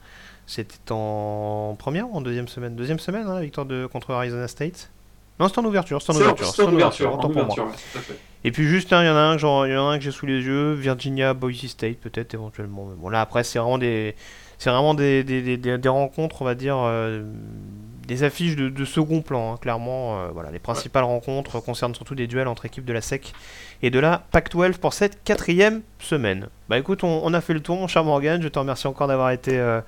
C'était en première ou en deuxième semaine? Deuxième semaine, hein, la victoire de, contre Arizona State non, c'est en ouverture, c'est en ouverture. C'est en ouverture, pour moi. Et puis juste, hein, il y en a un, genre, y en a un que j'ai sous les yeux, Virginia, Boise State, peut-être éventuellement. Mais bon, là après, c'est vraiment des, c'est vraiment des, des, des, des, rencontres, on va dire, euh, des affiches de, second plan, hein, clairement. Euh, voilà, les principales rencontres concernent surtout des duels entre équipes de la SEC et de la Pac-12 pour cette quatrième semaine. Bah écoute, on, a fait le tour, mon cher Morgan. Je te remercie encore d'avoir été euh,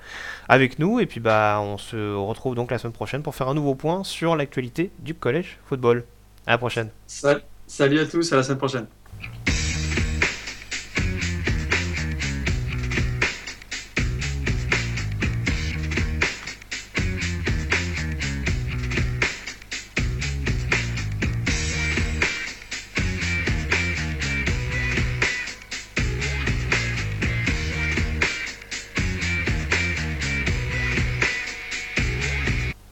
avec nous. Et puis bah, on se retrouve donc la semaine prochaine pour faire un nouveau point sur l'actualité du collège football. À la prochaine. Salut à tous, à la semaine prochaine.